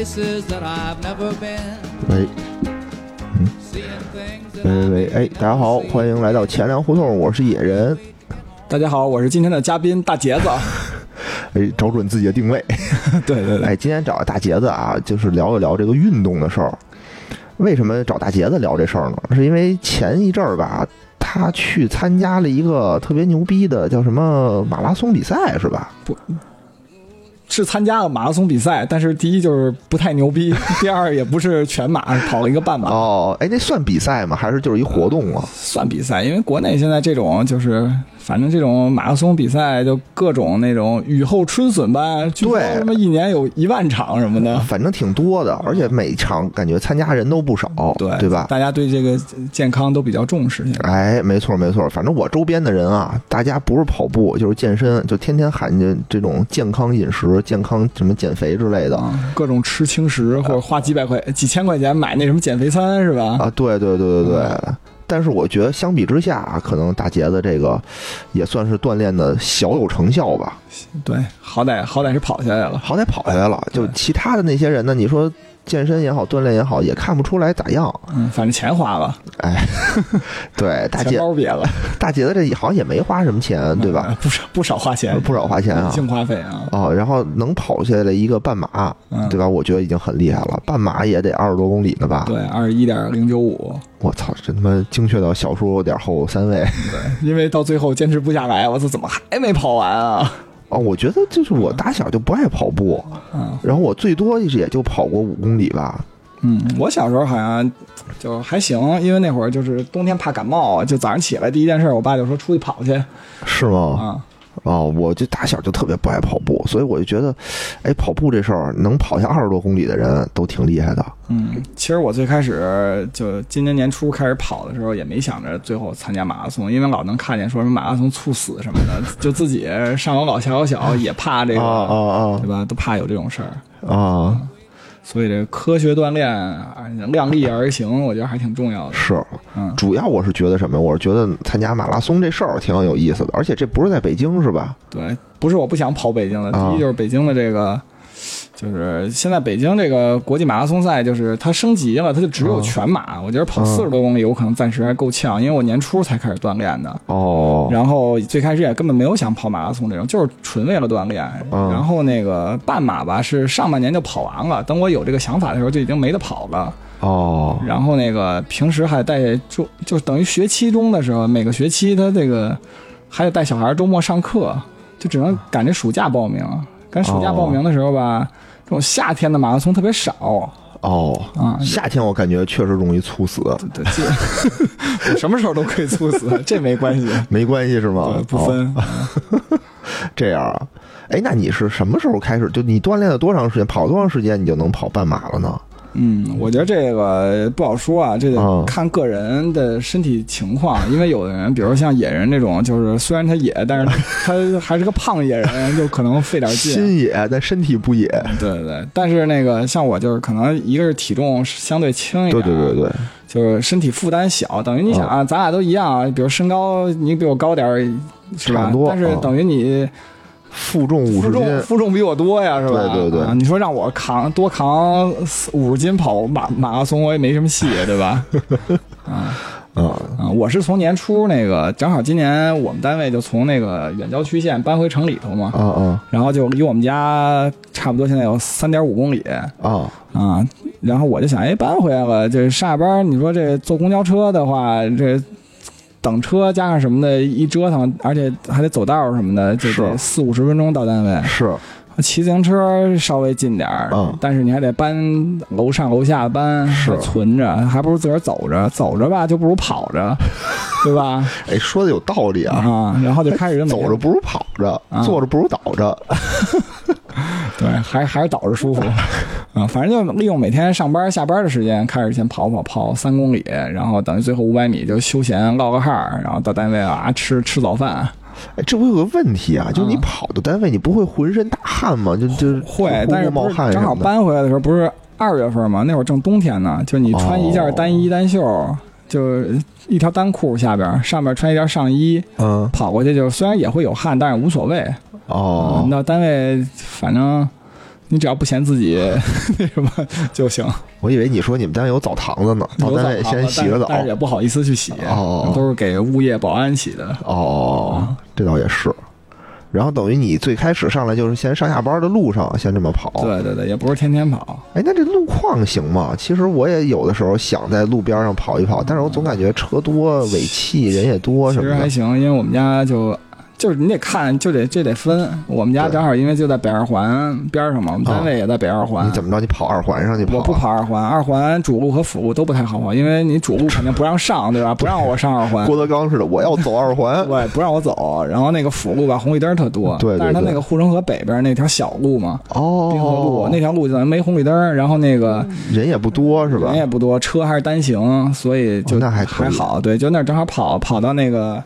Going places that I've never been. 喂 things that 喂喂，哎，大家好，欢迎来到钱粮胡同，我是野人。大家好，我是今天的嘉宾大杰子。哎，找准自己的定位。对对哎，今天找大杰子啊，就是聊一聊这个运动的事儿。为什么找大杰子聊这事儿呢？是因为前一阵儿吧，他去参加了一个特别牛逼的叫什么马拉松比赛，是吧？是参加了马拉松比赛，但是第一就是不太牛逼，第二也不是全马，跑了一个半马，哦，哎，那算比赛吗？还是就是一活动啊？算比赛。因为国内现在这种就是，反正这种马拉松比赛就各种那种雨后春笋吧，据说对什么一年有一万场什么的。反正挺多的，而且每场感觉参加人都不少，对对吧？大家对这个健康都比较重视。哎，没错没错，反正我周边的人啊，大家不是跑步就是健身，就天天喊着这种健康饮食、健康什么减肥之类的啊，各种吃轻食或者花几百块、几千块钱买那什么减肥餐是吧？啊，对对对对对。但是我觉得相比之下，啊可能大杰子这个也算是锻炼的小有成效吧，对，好歹好歹是跑下来了。好歹跑下来了。就其他的那些人呢，你说健身也好，锻炼也好，也看不出来咋样。嗯，反正钱花了，哎，对，大钱杰包瘪了，大姐的这好像也没花什么钱，对吧？嗯？不少不少花钱，不少花钱啊。净花费啊。哦，然后能跑下来一个半马，嗯对吧？我觉得已经很厉害了。半马也得二十多公里呢吧？对，二十一点零九五，我操，这他妈精确到小数点后三位。对，因为到最后坚持不下来，我操，怎么还没跑完啊？哦，我觉得就是我打小就不爱跑步，嗯然后我最多也就跑过五公里吧。嗯，我小时候好像就还行，因为那会儿就是冬天怕感冒，就早上起来第一件事，我爸就说出去跑去是吗？啊。哦，我就打小就特别不爱跑步，所以我就觉得，哎，跑步这事儿能跑下二十多公里的人都挺厉害的。嗯，其实我最开始就今年年初开始跑的时候，也没想着最后参加马拉松，因为老能看见说什么马拉松猝死什么的，就自己上有老下有小，也怕这个，啊啊对吧？都怕有这种事儿。啊啊！所以这科学锻炼，啊量力而行，我觉得还挺重要的。是，嗯，主要我是觉得什么？我是觉得参加马拉松这事儿挺有意思的，而且这不是在北京是吧？对，不是我不想跑北京的，啊第一就是北京的这个，就是现在北京这个国际马拉松赛，就是它升级了，它就只有全马。我觉得跑啊四十多公里，我可能暂时还够呛，因为我年初才开始锻炼的。哦，然后最开始也根本没有想跑马拉松这种，就是纯为了锻炼。嗯然后那个半马吧，是上半年就跑完了，等我有这个想法的时候，就已经没得跑了。哦，然后那个平时还带就就等于学期中的时候，每个学期他这个还得带小孩周末上课，就只能赶着暑假报名。赶暑假报名的时候吧，这种夏天的马拉松特别少哦，啊。夏天我感觉确实容易猝死，对，这我什么时候都可以猝死，这没关系，没关系是吗？不分。哦这样啊。哎，那你是什么时候开始？就你锻炼了多长时间？跑多长时间你就能跑半马了呢？嗯，我觉得这个不好说啊，这嗯得看个人的身体情况。因为有的人，比如像野人这种，就是虽然他野，但是他他还是个胖野人，就可能费点劲。心野，但身体不野。对对对，但是那个像我就是可能一个是体重相对轻一点，对对对，就是身体负担小，等于你想啊，咱俩都一样啊，比如身高你比我高点儿，是吧？但是啊等于你负重五负重十斤，负重比我多呀，是吧？对对对啊你说让我扛多扛五十斤跑马马拉松，我也没什么戏，对吧？啊啊啊！我是从年初那个，正好今年我们单位就从那个远郊区县搬回城里头嘛，啊啊然后就离我们家差不多现在有三点五公里啊！啊。然后我就想，哎，搬回来了，这上下班，你说这坐公交车的话，这等车加上什么的，一折腾，而且还得走道儿什么的，就是得四五十分钟到单位。是骑自行车稍微近点儿，嗯但是你还得搬楼上楼下搬，是存着，还不如自个儿走着，走着吧就不如跑着，对吧？哎，说的有道理啊。啊，然后就开始 走着不如跑着，啊坐着不如倒着。对，还还是倒着舒服。啊，反正就利用每天上班下班的时间，开始先跑跑跑三公里，然后等于最后五百米就休闲唠个嗨，然后到单位啊吃吃早饭。哎，这我有个问题啊，就是你跑到单位，你不会浑身大汗吗？就就会，但是正好搬回来的时候不是二月份吗，那会儿正冬天呢，就你穿一件单衣单袖，就一条单裤下边，上面穿一件上衣，嗯，跑过去就虽然也会有汗，但是无所谓。哦，到单位反正。你只要不嫌自己 那什么就行。我以为你说你们单位有澡堂子呢，到单位先洗个澡，但是也不好意思去洗，哦，都是给物业保安洗的。哦，这倒也是。然后等于你最开始上来就是先上下班的路上先这么跑。对对对，也不是天天跑。哎，那这路况行吗？其实我也有的时候想在路边上跑一跑，但是我总感觉车多、尾气、人也多什么的。其实还行，因为我们家就。就是你得看，就得这得分。我们家正好因为就在北二环边上嘛，我们单位也在北二环。你怎么着？你跑二环上去跑？我不跑二环，二环主路和辅路都不太好跑，因为你主路肯定不让上，对吧？不让我上二环。郭德纲似的，我要走二环。对，不让我走。然后那个辅路吧，红绿灯特多。对。但是它那个护城河北边那条小路嘛，哦，滨河路那条路就没红绿灯，然后那个人也不多，是吧？人也不多，车还是单行，所以就那还还好。对，就那正好跑跑到那个。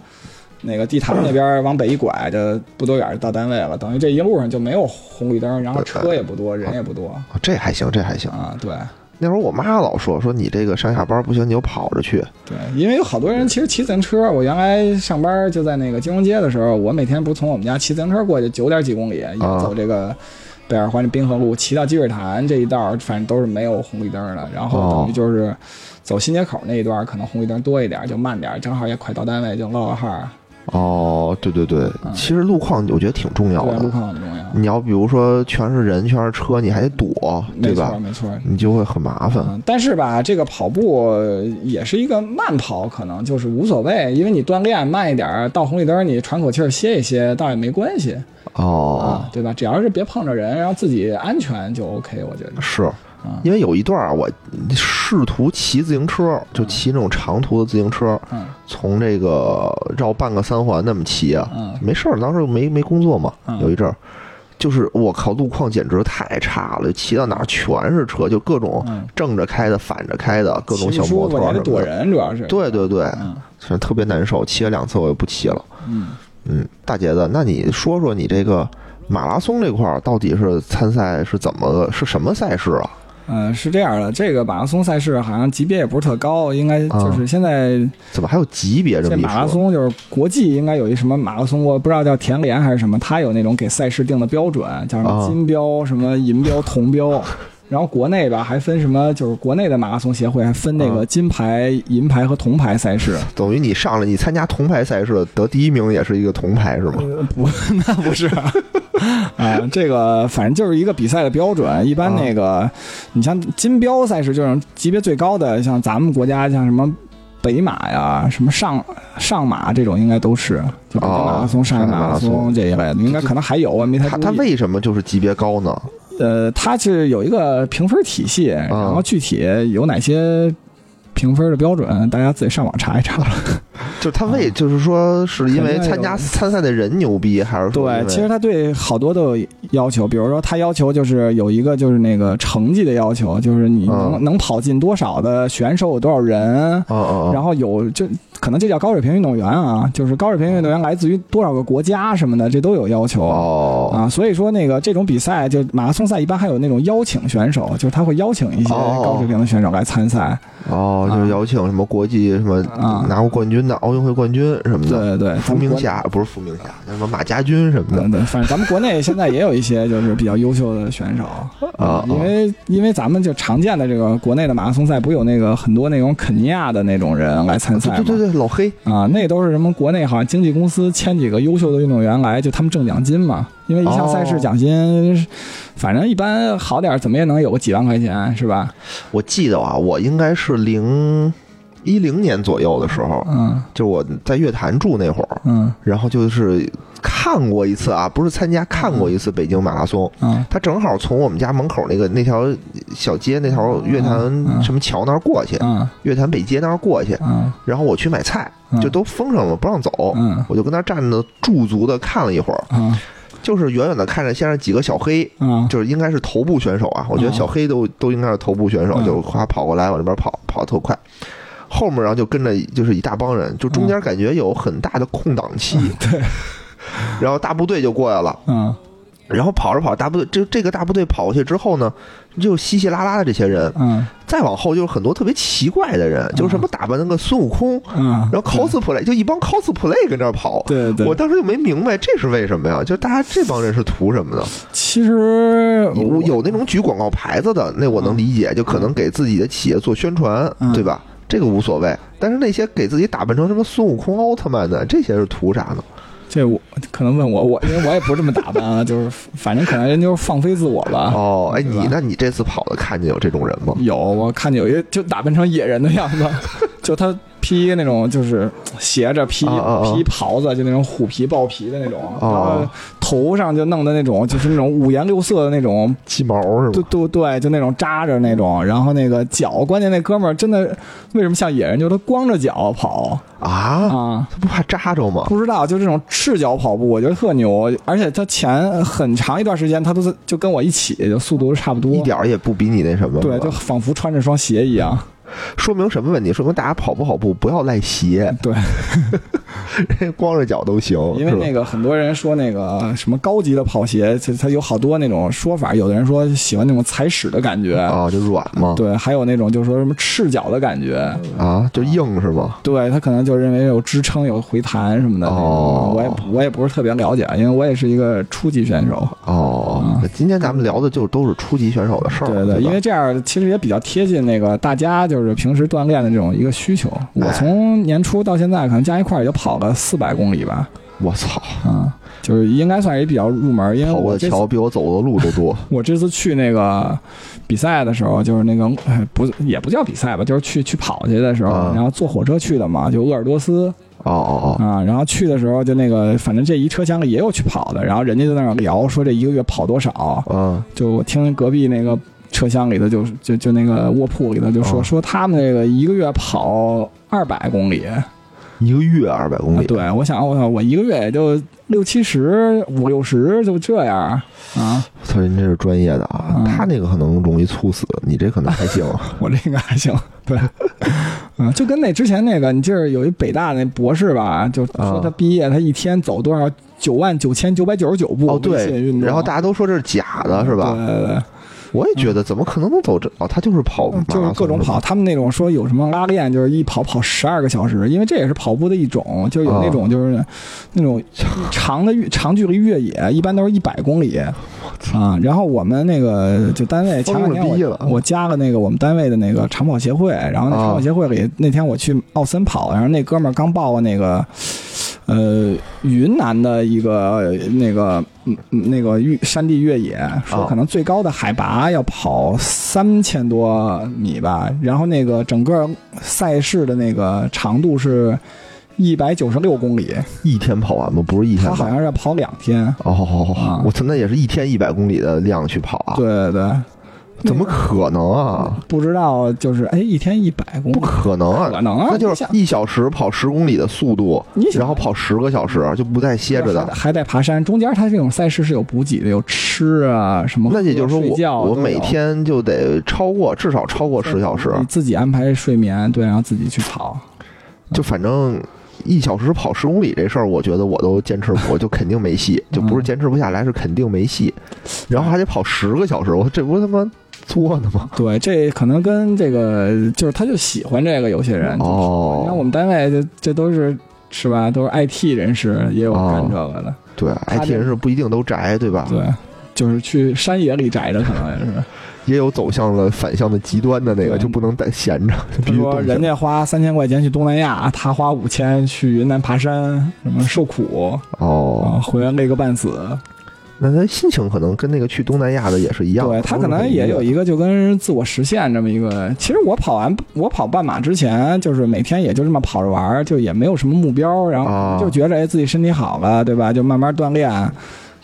那个地坛那边往北一拐，就不多远就到单位了。等于这一路上就没有红绿灯，然后车也不多，人也不多。这还行，这还行啊。对，那会儿我妈老说说你这个上下班不行，你就跑着去。对，因为有好多人其实骑自行车。我原来上班就在那个金融街的时候，我每天不是从我们家骑自行车过去九点几公里，也走这个北二环的滨河路，骑到积水潭这一道，反正都是没有红绿灯的。然后等于就是走新街口那一段，可能红绿灯多一点，就慢点，正好也快到单位，就唠个哈。哦，对对对，其实路况我觉得挺重要的。路况很重要。你要比如说全是人，全是车，你还得躲，对吧？没错，没错你就会很麻烦。但是吧，这个跑步也是一个慢跑，可能就是无所谓，因为你锻炼慢一点，到红绿灯你喘口气歇一歇，倒也没关系。哦，对吧？只要是别碰着人，然后自己安全就 OK，我觉得是。因为有一段啊，我试图骑自行车，就骑那种长途的自行车，从这个绕半个三环那么骑啊，没事儿，当时没没工作嘛，有一阵儿，就是我靠，路况简直太差了，骑到哪儿全是车，就各种正着开的、反着开的，各种小摩托什么的。躲人主要是。对对对，特别难受，骑了两次我就不骑了。嗯嗯，大姐子，那你说说你这个马拉松这块儿到底是参赛是怎么个是什么赛事啊？嗯，是这样的，这个马拉松赛事好像级别也不是特高，应该就是现在怎么还有级别这么一说？马拉松就是国际应该有一什么马拉松，我不知道叫田联还是什么，它有那种给赛事定的标准，叫什么金标、什么银标、铜标。然后国内吧还分什么？就是国内的马拉松协会还分那个金牌、银牌和铜牌赛事。等于你上了你参加铜牌赛事得第一名也是一个铜牌是吗？不，那不是啊。这个反正就是一个比赛的标准。一般那个你像金标赛事就是级别最高的，像咱们国家像什么北马呀、什么上上马这种应该都是，就马拉松、上海马拉松这一类的，应该可能还有啊，没太他他为什么就是级别高呢？呃，它是有一个评分体系，然后具体有哪些评分的标准，大家自己上网查一查。就他为就是说，是因为参加参赛的人牛逼，还是说？对，其实他对好多都有要求，比如说他要求就是有一个就是那个成绩的要求，就是你能能跑进多少的选手有多少人，然后有就可能这叫高水平运动员啊，就是高水平运动员来自于多少个国家什么的，这都有要求。哦。啊。所以说那个这种比赛，就马拉松赛一般还有那种邀请选手，就是他会邀请一些高水平的选手来参赛。哦，就是邀请什么国际什么拿过冠军的奥运会冠军什么的，对对，伏明霞不是伏明霞，什么马家军什么的，对，反正咱们国内现在也有一些就是比较优秀的选手 啊，因为因为咱们就常见的这个国内的马拉松赛，不有那个很多那种肯尼亚的那种人来参赛吗？对对对，老黑啊，那都是什么国内好像经纪公司签几个优秀的运动员来，就他们挣奖金嘛，因为一项赛事奖金，反正一般好点怎么也能有个几万块钱，是吧？我记得啊，我应该是零。一零年左右的时候，嗯，就我在乐坛住那会儿，嗯，然后就是看过一次啊，不是参加，看过一次北京马拉松，嗯，他正好从我们家门口那个那条小街那条乐坛什么桥那儿过去，嗯，乐坛北街那儿过去，嗯，然后我去买菜，就都封上了，不让走，嗯，我就跟那站着驻足的看了一会儿，嗯。就是远远的看着先是几个小黑，嗯，就是应该是头部选手啊，我觉得小黑都都应该是头部选手，嗯。就夸跑过来往这边跑，跑得特快。后面然后就跟着就是一大帮人，就中间感觉有很大的空档期，对，然后大部队就过来了，嗯。然后跑着跑，大部队这这个大部队跑过去之后呢，就稀稀拉拉的这些人，嗯。再往后就是很多特别奇怪的人，就是什么打扮那个孙悟空，嗯，然后 cosplay 就一帮 cosplay 跟这儿跑，对对，我当时就没明白这是为什么呀？就大家这帮人是图什么的？其实有有那种举广告牌子的，那我能理解，就可能给自己的企业做宣传，嗯。对吧？这个无所谓。但是那些给自己打扮成什么孙悟空、奥特曼的，这些是图啥呢？这我可能问我，我因为我也不是这么打扮啊，就是反正可能人就是放飞自我吧。哦，哎，你那你这次跑的看见有这种人吗？有，我看见有一个就打扮成野人的样子，就他披那种就是斜着披披袍子，就那种虎皮豹皮的那种，然后哦头上就弄的那种就是那种五颜六色的那种，鸡毛是对？对对，就那种扎着那种，然后那个脚，关键那哥们儿真的为什么像野人，就是他光着脚跑。啊，啊。他不怕扎着吗？不知道，就这种赤脚跑步，我觉得特牛，而且他前很长一段时间，他都是就跟我一起，就速度差不多，一点儿也不比你那什么，对，就仿佛穿着双鞋一样。说明什么问题？说明大家跑不跑步不要赖鞋，对，光着脚都行，因为那个很多人说那个什么高级的跑鞋，它它有好多那种说法，有的人说喜欢那种踩屎的感觉，啊，就软嘛，对，还有那种就是说什么赤脚的感觉，啊，就硬是吧？对他可能就认为有支撑、有回弹什么的。哦我也我也不是特别了解，因为我也是一个初级选手。哦，那今天咱们聊的就都是初级选手的事儿，对对，因为这样其实也比较贴近那个大家就是平时锻炼的这种一个需求。我哎从年初到现在，可能加一块儿也就跑了四百公里吧，我操，啊、就是应该算是也比较入门，因为跑过的我桥比我走的路都多。我这次去那个比赛的时候，就是那个哎不也不叫比赛吧，就是去去跑去的时候，啊然后坐火车去的嘛，就鄂尔多斯哦哦哦。啊，然后去的时候就那个反正这一车厢里也有去跑的，然后人家就在那儿聊说这一个月跑多少，哦，嗯，就我听隔壁那个车厢里的就就就那个卧铺里的就说、哦说他们那个一个月跑二百公里，一个月二百公里，啊对我想我想我一个月也就六七十五六十就这样啊，操，人这是专业的啊，嗯他那个可能容易猝死，你这可能还行。我这个还行，对，嗯，就跟那之前那个，你记着有一北大那博士吧，就说他毕业，他一天走多少九万九千九百九十九步对，然后大家都说这是假的，是吧？对对对，我也觉得，怎么可能能走这？哦，他就是跑就是各种跑，他们那种说有什么拉练，就是一跑跑十二个小时，因为这也是跑步的一种，就是有那种就是那种长的越长距离越野，一般都是一百公里啊。然后我们那个就单位前两天我我加了那个我们单位的那个长跑协会，然后那长跑协会里那天我去奥森跑，然后那哥们儿刚报了那个。呃，云南的一个那个嗯嗯那个越山地越野，说哦可能最高的海拔要跑三千多米吧，然后那个整个赛事的那个长度是一百九十六公里，一天跑完吗？不是一天他好？像是要跑两天。哦啊，我操，那也是一天一百公里的量去跑啊？对对对，怎么可能啊？不知道就是哎，一天一百公里不，可能啊！可能啊那就是一小时跑十公里的速度然后跑十个小时就不带歇着的。还得爬山。中间它这种赛事是有补给的，有吃啊什么，那也就是说我，我每天就得超过至少超过十小时，你自己安排睡眠，对，然后自己去跑。就反正一小时跑十公里这事儿，我觉得我都坚持不，我就肯定没戏，就不是坚持不下来，是肯定没戏。然后还得跑十个小时，我这不他妈作呢吗？对，这可能跟这个就是他就喜欢这个，有些人。哦你看我们单位这这都是是吧？都是 IT 人士，也有干这个的。对，IT 人士不一定都宅，对吧？对，就是去山野里宅着，可能也是。也有走向了反向的极端的那个，就不能待闲着，比如说人家花三千块钱去东南亚，他花五千去云南爬山，什么受苦哦啊，，回来累个半死。那他心情可能跟那个去东南亚的也是一样，对他可能也有一个就跟自我实现这么一个。其实我跑完我跑半马之前，就是每天也就这么跑着玩儿，就也没有什么目标，然啊后就觉着哎自己身体好了，对吧？就慢慢锻炼，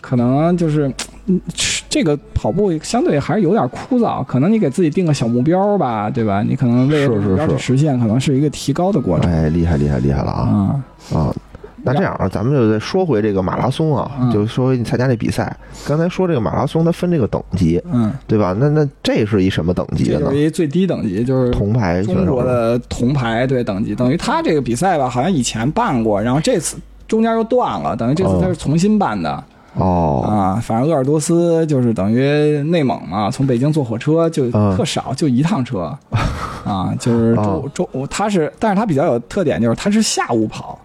可能就是。嗯，这个跑步相对还是有点枯燥，可能你给自己定个小目标吧，对吧？你可能为了目标去实现，可能是一个提高的过程哎，厉害厉害厉害了啊啊。啊！那这样啊，咱们就再说回这个马拉松啊，嗯就说回你参加这比赛。刚才说这个马拉松它分这个等级，嗯，对吧？那那这是一什么等级的呢这就是？一最低等级，就是铜牌中国的铜牌对等级，等于他这个比赛吧，好像以前办过，然后这次中间又断了，等于这次他是重新办的、哦啊。反正鄂尔多斯就是等于内蒙嘛，从北京坐火车就嗯特少，就一趟车 啊，就是哦周周他是，但是他比较有特点就是他是下午跑。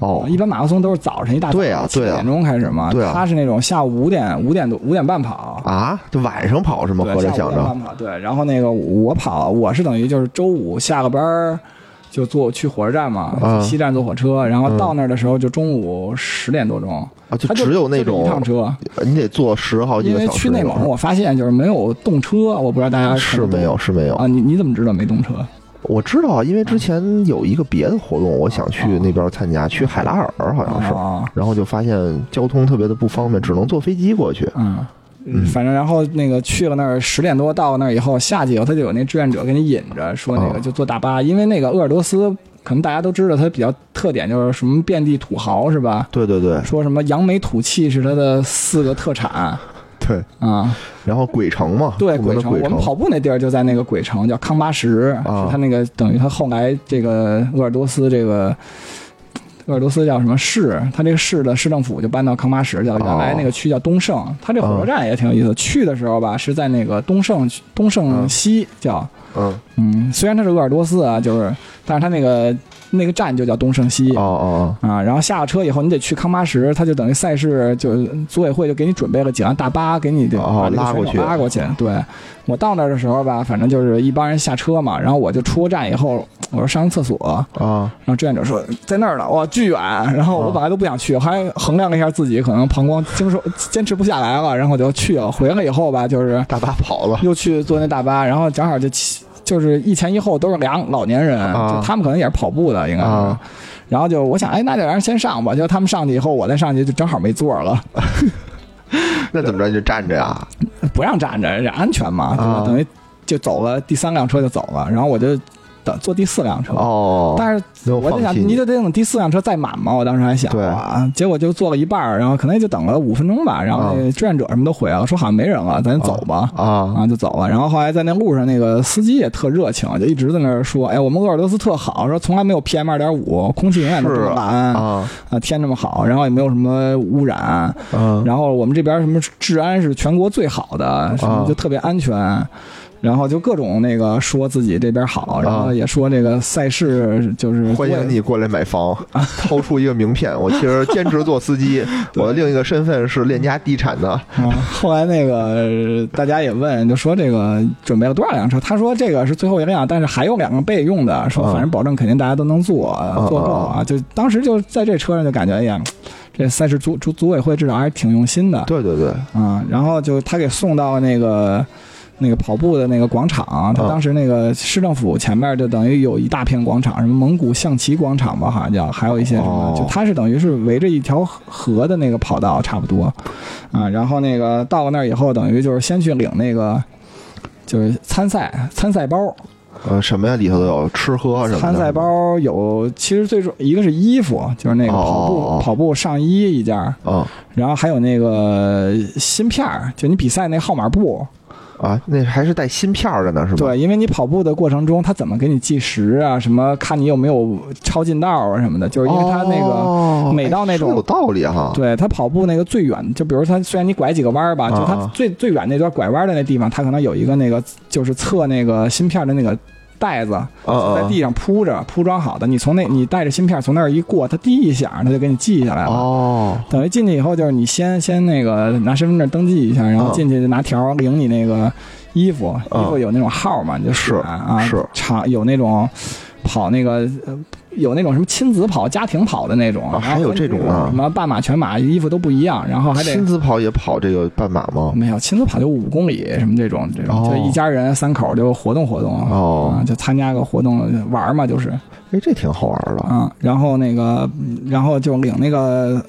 哦。一般马拉松都是早晨一大早对啊对啊。七点钟开始嘛，对啊。他是那种下午五点五点多五点半跑，啊，就晚上跑是吗？对，合着下午想着。五点半跑，对，然后那个我跑，我是等于就是周五下个班儿就坐去火车站嘛，啊西站坐火车，然后到那儿的时候就中午十点多钟，啊，就他只有那就这一趟种车，你得坐十好几因为个小时。去内蒙我发现就是没有动车，我不知道大家是没有是没有。啊，你你怎么知道没动车？我知道啊，因为之前有一个别的活动，我想去那边参加，去海拉尔好像是，啊，然后就发现交通特别的不方便，只能坐飞机过去。嗯。嗯，反正然后那个去了那儿十点多到那儿以后，下去以后他就有那志愿者给你引着，说那个哦。就坐大巴，因为那个鄂尔多斯可能大家都知道，它比较特点就是什么遍地土豪是吧？对对对。说什么扬眉吐气是它的四个特产对，啊，然后鬼城嘛，对，鬼城我们跑步那地儿就在那个鬼城，叫康巴什，啊是它那个等于他后来这个鄂尔多斯这个。鄂尔多斯叫什么市？它这个市的市政府就搬到康巴什去了。原来那个区叫东胜，它这火车站也挺有意思。去的时候吧，是在那个东胜东胜西叫，嗯，嗯，虽然它是鄂尔多斯啊，就是，但是它那个那个站就叫东胜西。哦哦啊，然后下了车以后，你得去康巴什，他就等于赛事就组委会就给你准备了几辆大巴，给你拉过去拉过去。对我到那儿的时候吧，反正就是一帮人下车嘛，然后我就出站以后，我说上厕所，哦啊，然后志愿者说在那儿呢，哇，巨远。然后我本来都不想去，还衡量了一下自己可能膀胱经受坚持不下来了，然后我就去了。回来以后吧，就是大巴跑了。又去坐那大巴，然后正好就骑就是一前一后都是俩老年人，啊就他们可能也是跑步的，应该是。啊然后就我想，哎，那就让人先上吧。结果他们上去以后，我再上去就正好没座了，那怎么着就站着呀？不让站着，这安全嘛，对吧？啊等于就走了，第三辆车就走了，然后我就等坐第四辆车。哦，但是我就想，你就得等第四辆车再满嘛。我当时还想对啊，结果就坐了一半儿，然后可能也就等了五分钟吧。然后那志愿者什么都回来了，说好像没人了，咱走吧。啊啊，就走了。然后后来在那路上，那个司机也特热情，就一直在那儿说：“哎，我们鄂尔多斯特好，说从来没有 PM 二点五，空气永远都这么蓝啊啊，天这么好，然后也没有什么污染，嗯然后我们这边什么治安是全国最好的，什么啊就特别安全。”然后就各种那个说自己这边好，然后也说这个赛事就是啊欢迎你过来买房，掏出一个名片。我其实兼职做司机，我的另一个身份是链家地产的。啊，后来那个呃大家也问，就说这个准备了多少辆车？他说这个是最后一辆，但是还有两个备用的，说啊反正保证肯定大家都能坐，坐够啊啊。就当时就在这车上就感觉，哎呀，这赛事组组组委会至少还是挺用心的对对对，啊。然后就他给送到那个。那个跑步的那个广场，他啊当时那个市政府前面就等于有一大片广场，什么蒙古象棋广场吧，好像叫，还有一些什么，哦就它是等于是围着一条河的那个跑道差不多，啊，然后那个到了那儿以后，等于就是先去领那个就是参赛参赛包，呃，什么呀？里头都有吃喝什么的。参赛包有其实最重一个是衣服，就是那个跑步、哦跑步上衣一件儿，啊然后还有那个芯片儿，就你比赛那号码布。啊，那还是带芯片儿的呢，是吧？对，因为你跑步的过程中，它怎么给你计时啊？什么看你有没有超近道啊什么的，就是因为它那个。哦每到那种哎有道理哈。对它跑步那个最远，就比如它虽然你拐几个弯儿吧，啊就它最最远那段拐弯的那地方，它可能有一个那个就是测那个芯片的那个袋子，嗯在地上铺着铺装好的，你从那你带着芯片从那儿一过，它滴一响，它就给你记下来了。哦。等于进去以后，就是你先先那个拿身份证登记一下，然后嗯进去就拿条领你那个衣服，嗯衣服有那种号嘛，你就选是啊，是。长有那种跑那个呃有那种什么亲子跑、家庭跑的那种，啊还有这种啊什么半马、全马衣服都不一样，然后还得亲子跑也跑这个半马吗？没有亲子跑就五公里什么这种这种，哦就一家人三口就活动活动哦啊，就参加个活动玩嘛，就是哎，这挺好玩的。啊，然后那个然后就领那个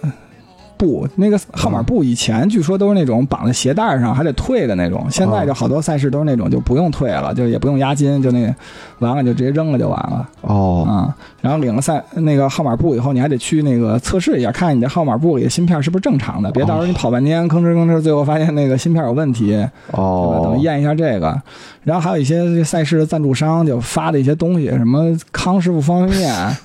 布，那个号码布以前据说都是那种绑在鞋带上还得退的那种，现在就好多赛事都是那种就不用退了，就也不用押金，就那完了就直接扔了就完了哦，啊、然后领了赛那个号码布以后，你还得去那个测试一下，看看你这号码布里的芯片是不是正常的，别到时候你跑半天吭哧吭哧，最后发现那个芯片有问题，哦。于，验一下这个，然后还有一些赛事的赞助商就发的一些东西，什么康师傅方便面，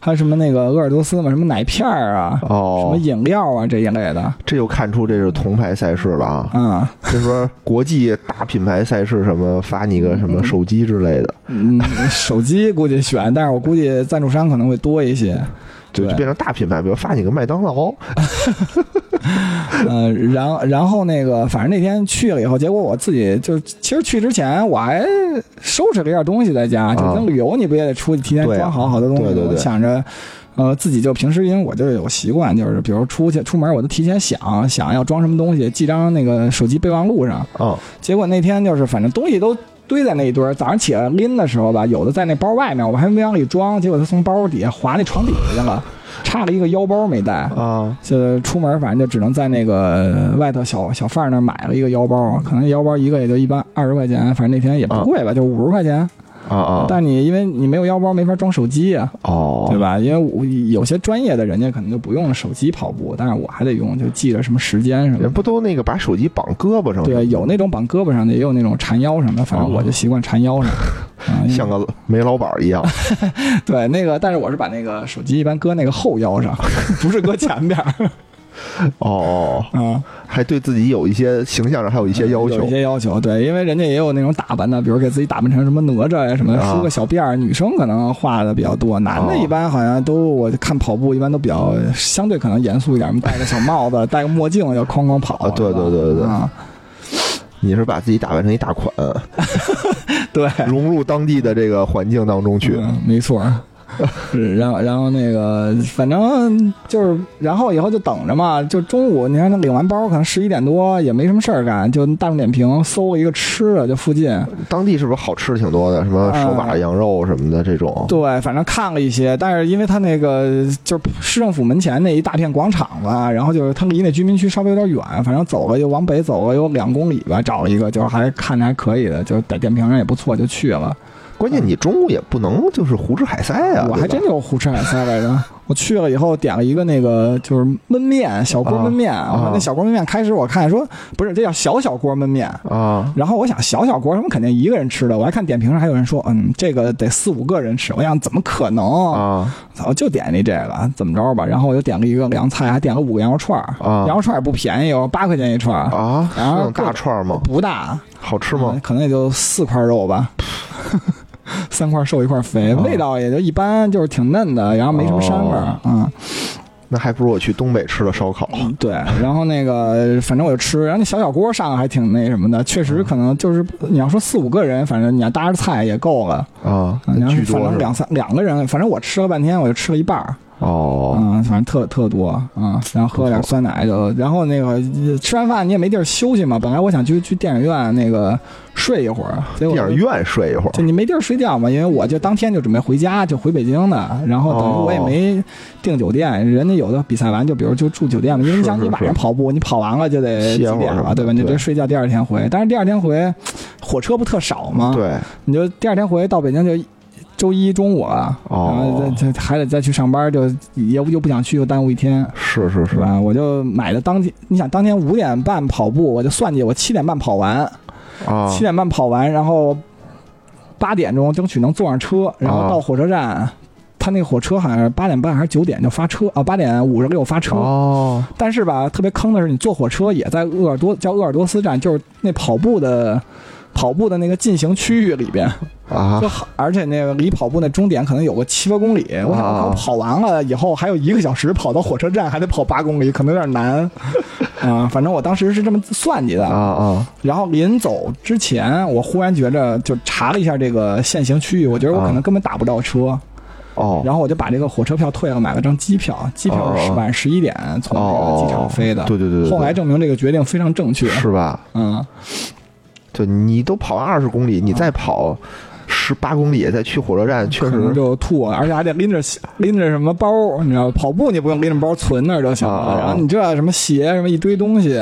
还有什么那个鄂尔多斯嘛，什么奶片儿啊，哦。什么哦，饮料啊这一类的，这就看出这是铜牌赛事了啊！啊，就是说国际大品牌赛事什么发你个什么手机之类的，嗯，手机估计选，但是我估计赞助商可能会多一些，就就变成大品牌，比如发你个麦当劳，呃，然后然后那个，反正那天去了以后，结果我自己就其实去之前我还收拾了一点东西在家，就跟旅游你不也得出去提前装好好多东西，对对对我想着。呃，自己就平时因为我就有习惯，就是比如出去出门，我都提前想想要装什么东西，记张那个手机备忘录上。哦结果那天就是反正东西都堆在那一堆儿，早上起来拎的时候吧，有的在那包外面，我还没往里装，结果他从包底下滑那床底下去了，差了一个腰包没带。啊就出门反正就只能在那个外头小小贩那儿买了一个腰包，可能腰包一个也就一般二十块钱，反正那天也不贵吧，就五十块钱。啊啊！但你因为你没有腰包，没法装手机啊，哦，对吧？因为我有些专业的人家可能就不用手机跑步，但是我还得用，就记着什么时间什么的。人不都那个把手机绑胳膊上？对，有那种绑胳膊上的，也有那种缠腰上的，反正我就习惯缠腰上。像个煤老板一样。对那个，但是我是把那个手机一般搁那个后腰上，不是搁前边儿哦，嗯。还对自己有一些形象上还有一些要求有一。些要求，对，因为人家也有那种打扮的，比如给自己打扮成什么哪吒呀什么梳个小辫儿。女生可能画的比较多，男的哦一般好像都我看跑步一般都比较相对可能严肃一点，戴个小帽子，戴个墨镜要哐哐跑。啊对对对对对啊，你是把自己打扮成一大款，对，融入当地的这个环境当中去。嗯，没错。是，然后然后那个，反正就是，然后以后就等着嘛。就中午，你看他领完包，可能十一点多也没什么事儿干，就大众点评搜了一个吃的，就附近。当地是不是好吃的挺多的？什么手把羊肉什么的这种？对，反正看了一些，但是因为他那个就是市政府门前那一大片广场吧，然后就是它离那居民区稍微有点远，反正走了就往北走了有两公里吧，找了一个就是还看着还可以的，就是在点评上也不错，就去了。关键你中午也不能就是胡吃海塞啊！我还真对吧就胡吃海塞来着。我去了以后点了一个那个就是焖面，小锅焖面。啊那小锅焖面开始我看说不是这叫小小锅焖面。啊然后我想小小锅他们肯定一个人吃的，我还看点评上还有人说，嗯，这个得四五个人吃。我想怎么可能？啊我就点你这个，怎么着吧？然后我就点了一个凉菜，还点了五个羊肉串儿。啊羊肉串儿也不便宜哦，八块钱一串儿，啊！然后大串吗？不大，好吃吗嗯？可能也就四块肉吧。三块瘦一块肥，啊味道也就一般，就是挺嫩的，然后没什么膻味儿哦嗯，那还不如我去东北吃的烧烤。对，然后那个反正我就吃，然后那小小锅上还挺那什么的，确实可能就是你要说四五个人，反正你要搭着菜也够了。啊嗯然，后反正？两三两个人，反正我吃了半天，我就吃了一半儿。哦，嗯，反正特特多啊、然后喝点酸奶就，然后那个呃吃完饭你也没地儿休息嘛。本来我想去去电影院那个睡一会儿，结果电影院睡一会儿就你没地儿睡觉嘛，因为我就当天就准备回家，就回北京的，然后等于我也哦没订酒店，人家有的比赛完就比如就住酒店嘛，因为你想你晚上跑步，你跑完了就得几点了，对吧？你对这睡觉第二天回，但是第二天回火车不特少吗？，对你就第二天回到北京就。周一中午了，哦然后再再还得再去上班，就又又不想去，又耽误一天，是是是是吧？我就买的当天，你想当天五点半跑步，我就算计我七点半跑完，啊七点半跑完，然后八点钟争取能坐上车，然后啊到火车站。他那个火车好像是八点半还是九点就发车啊，八点五十六发车。哦但是吧，特别坑的是，你坐火车也在鄂尔多叫鄂尔多斯站，就是那跑步的跑步的那个进行区域里边，啊。就好而且那个离跑步那终点可能有个七八公里。我想跑完了以后还有一个小时跑到火车站，还得跑八公里，可能有点难。啊。反正我当时是这么算计的。啊啊。然后临走之前，我忽然觉着就查了一下这个限行区域，我觉得我可能根本打不到车，哦。然后我就把这个火车票退了，买了张机票，机票是哦。晚十一点从这个机场飞的。对对对对对。后来证明这个决定非常正确。是吧？嗯，对你都跑完二十公里，你再跑十十八公里再去火车站，确实就吐，而且还得拎着拎着什么包，你知道，跑步你不用拎着包存那儿就行了。啊然后你这什么鞋什么一堆东西，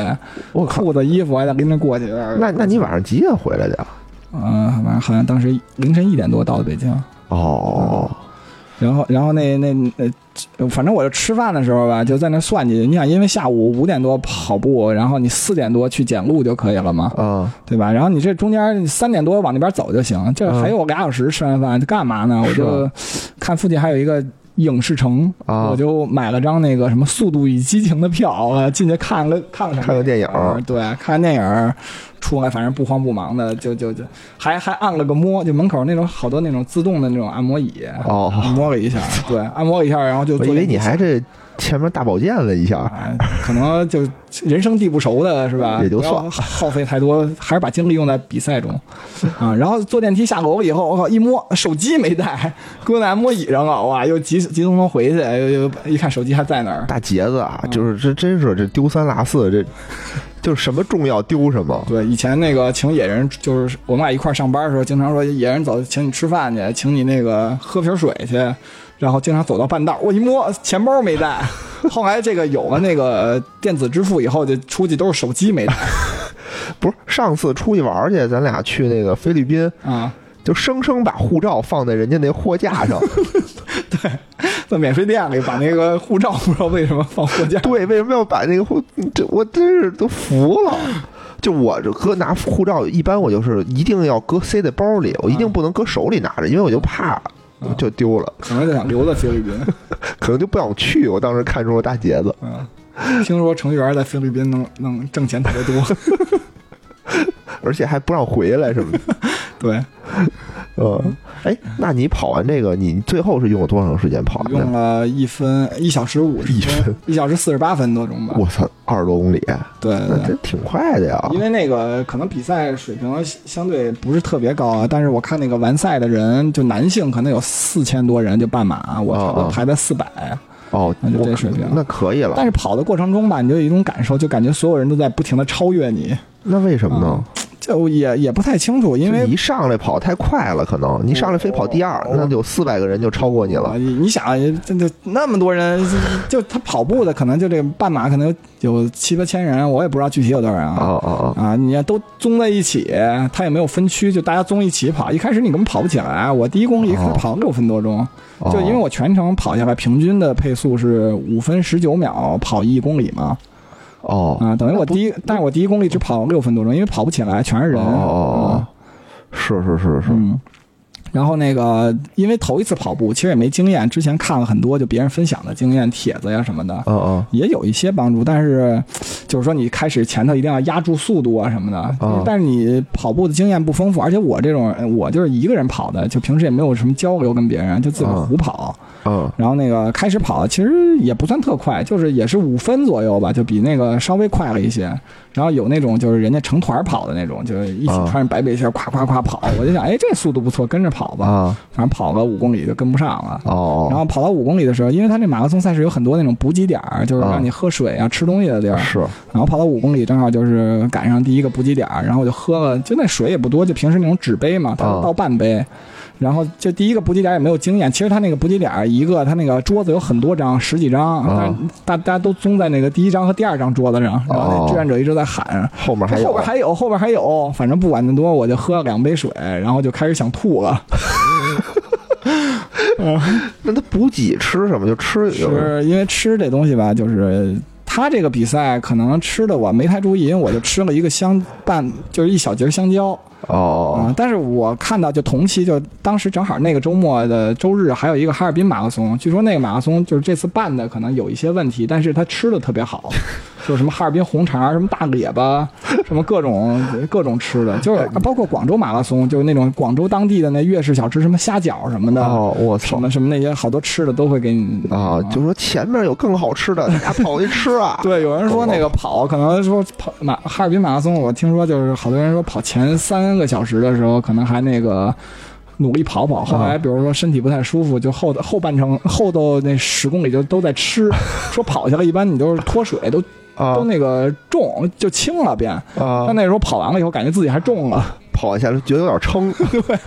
我靠。裤子衣服还得拎着过去。那那你晚上几点回来的呀？嗯，晚上好像当时凌晨一点多到的北京。哦，然后，然后那那呃，反正我就吃饭的时候吧，就在那算计。你想，因为下午五点多跑步，然后你四点多去捡路就可以了嘛，啊，对吧？然后你这中间三点多往那边走就行，这还有俩小时吃完饭，干嘛呢？我就看附近还有一个。影视城，啊。我就买了张那个什么《速度与激情》的票啊，进去看了看看看个电影。对，看看电影，出来反正不慌不忙的，就就就还还按了个摩，就门口那种好多那种自动的那种按摩椅，哦。按摩了一下，对，按摩了一下，然后就我以你还这前面大保健了一下，哎，可能就人生地不熟的是吧？也就算耗费太多，还是把精力用在比赛中啊。然后坐电梯下楼以后，我靠，一摸手机没带，搁在按摩椅上了，哇，又急急匆匆回去，又又一看手机还在那儿。大杰子啊，就是这真是这丢三落四，这 就是什么重要丢什么。对，以前那个请野人，就是我们俩一块儿上班的时候，经常说野人走，请你吃饭去，请你那个喝瓶水去，然后经常走到半道，我一摸钱包没带。后来这个有了那个电子支付以后，就出去都是手机没带 不是上次出去玩去，咱俩去那个菲律宾，啊。就生生把护照放在人家那货架上。对在免税店里把那个护照不知道为什么放货架。对，为什么要把那个护？这我真是都服了。就我这搁拿护照，一般我就是一定要搁塞在包里，我一定不能搁手里拿着，因为我就怕就丢了，可能就想留在菲律宾。可能就不想去。我当时看中了大杰子，嗯，听说程序员在菲律宾能能挣钱特别多。而且还不让回来什么的。对，嗯，哎，那你跑完这个，你最后是用了多长时间跑完用？了一分一小时五十一分，一小时四十八分多钟吧。我操，二十多公里，对对对这。挺快的呀。因为那个可能比赛水平相对不是特别高啊，但是我看那个完赛的人，就男性可能有四千多人就半马，我排在四百。哦，那就这水平那可以了。但是跑的过程中吧，你就有一种感受，就感觉所有人都在不停的超越你，那为什么呢？就也也不太清楚，因为一上来跑太快了，可能你上来非跑第二，那有四百个人就超过你了啊，。你你想，真的那么多人，就他跑步的，可能就这个半马可能有有七八千人，我也不知道具体有多少人啊。哦哦哦，啊，你要都综在一起，他也没有分区，就大家综一起跑。一开始你根本跑不起来，我第一公里哦跑了六分多钟，哦就因为我全程跑下来，平均的配速是五分十九秒跑一公里嘛。哦啊，等于我第一，但是我第一公里只跑了六分多钟，因为跑不起来，全是人。哦哦哦，是是是是，嗯，然后那个，因为头一次跑步，其实也没经验，之前看了很多就别人分享的经验帖子呀什么的，嗯嗯也有一些帮助。但是，就是说你开始前头一定要压住速度啊什么的。啊但是你跑步的经验不丰富，而且我这种我就是一个人跑的，就平时也没有什么交流跟别人，就自个儿啊胡跑。嗯然后那个开始跑，其实也不算特快，就是也是五分左右吧，就比那个稍微快了一些。然后有那种就是人家成团跑的那种，就是一起啊穿着白背心儿夸夸夸跑，我就想，哎，这速度不错，跟着跑吧。啊反正跑个五公里就跟不上了。哦，然后跑到五公里的时候，因为他那马拉松赛事有很多那种补给点儿，就是让你喝水啊、吃东西的地儿。是然后跑到五公里，正好就是赶上第一个补给点儿，然后我就喝了，就那水也不多，就平时那种纸杯嘛，它啊就倒半杯。然后就第一个补给点也没有经验，其实他那个补给点一个，他那个桌子有很多张，十几张，但大大家都宗在那个第一张和第二张桌子上，然后那志愿者一直在喊，后面还有后边还有，后边还有，反正不管那么多，我就喝了两杯水，然后就开始想吐了。那他补给吃什么？就吃是因为吃这东西吧，就是他这个比赛可能吃的我没太注意，因为我就吃了一个香半，就是一小节香蕉啊、哦但是我看到就同期就当时正好那个周末的周日还有一个哈尔滨马拉松，据说那个马拉松就是这次办的可能有一些问题，但是他吃的特别好，就是什么哈尔滨红肠、什么大列巴、什么各种各种吃的，就是包括广州马拉松，就是那种广州当地的那粤式小吃，什么虾饺什么的。哦，我什操么什么那些好多吃的都会给你啊！就说前面有更好吃的，大家跑去吃啊！对，有人说那个跑，可能说跑马哈尔滨马拉松，我听说就是好多人说跑前三个小时的时候，可能还那个努力跑跑，后来比如说身体不太舒服，就后后半程后头那十公里就都在吃，说跑下来一般你都是脱水，都啊。都那个重就轻了变，啊。但！那时候跑完了以后，感觉自己还重了。跑下来觉得有点撑，对，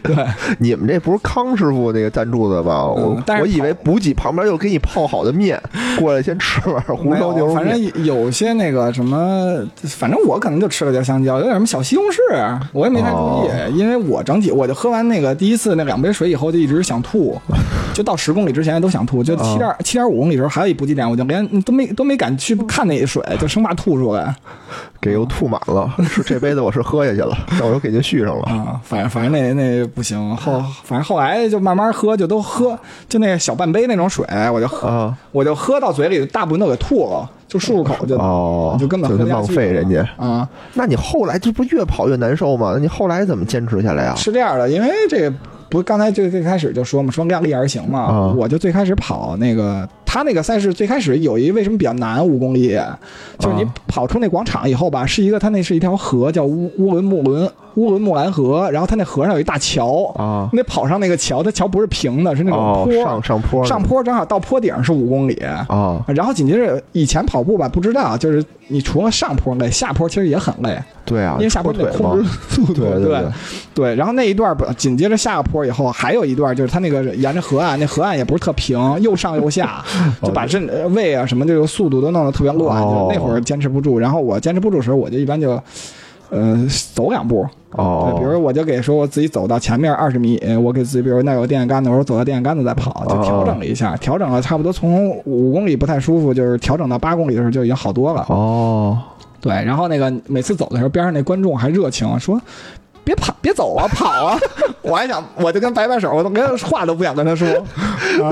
你们这不是康师傅那个赞助的吧？我我以为补给旁边又给你泡好的面，过来先吃碗红烧牛肉反正。有些那个什么，反正我可能就吃了点香蕉，有点什么小西红柿，我也没太注意，哦因为我整体我就喝完那个第一次那两杯水以后就一直想吐，就到十公里之前都想吐，就七点七点五公里时候还有一补给点，我就连都没都没敢去看那水，就生怕吐出来 给又吐满了，是这杯子我是喝下去了，但我又给您续上了。啊。反正反正那那不行，后反正后来就慢慢喝，就都喝就那小半杯那种水，我就喝啊，我就喝到嘴里，大部分都给吐了，就漱漱口就哦，就根本就浪费人家。啊。那你后来这不越跑越难受吗？那你后来怎么坚持下来啊？是这样的，因为这个不是刚才就最开始就说嘛，说量力而行嘛。啊。我就最开始跑那个，他那个赛事最开始有一为什么比较难五公里，就是你啊。跑出那广场以后吧，是一个它那是一条河叫乌乌伦木伦乌伦木兰河，然后它那河上有一大桥啊。你得跑上那个桥，它桥不是平的，是那种哦坡，，上上坡上坡正好到坡顶是五公里。啊，然后紧接着，以前跑步吧，不知道，就是你除了上坡累，下坡其实也很累，对啊，因为下坡得控制速度，对对对对，然后那一段不紧接着下个坡以后，还有一段就是它那个沿着河岸，那河岸也不是特平，又上又下，就把这呃胃啊什么这个速度都弄得特别乱，哦就那会儿坚持不住。然后我坚持不住的时候，我就一般就。呃，走两步，哦对，比如我就给说我自己走到前面二十米，我给自己，比如那有电线杆子，我说走到电线杆子再跑，就调整了一下，调整了差不多从五公里不太舒服，就是调整到八公里的时候就已经好多了。哦，对，然后那个每次走的时候，边上那观众还热情说。别跑，别走啊，跑啊！我还想，我就跟摆摆手，我都连话都不想跟他说。啊，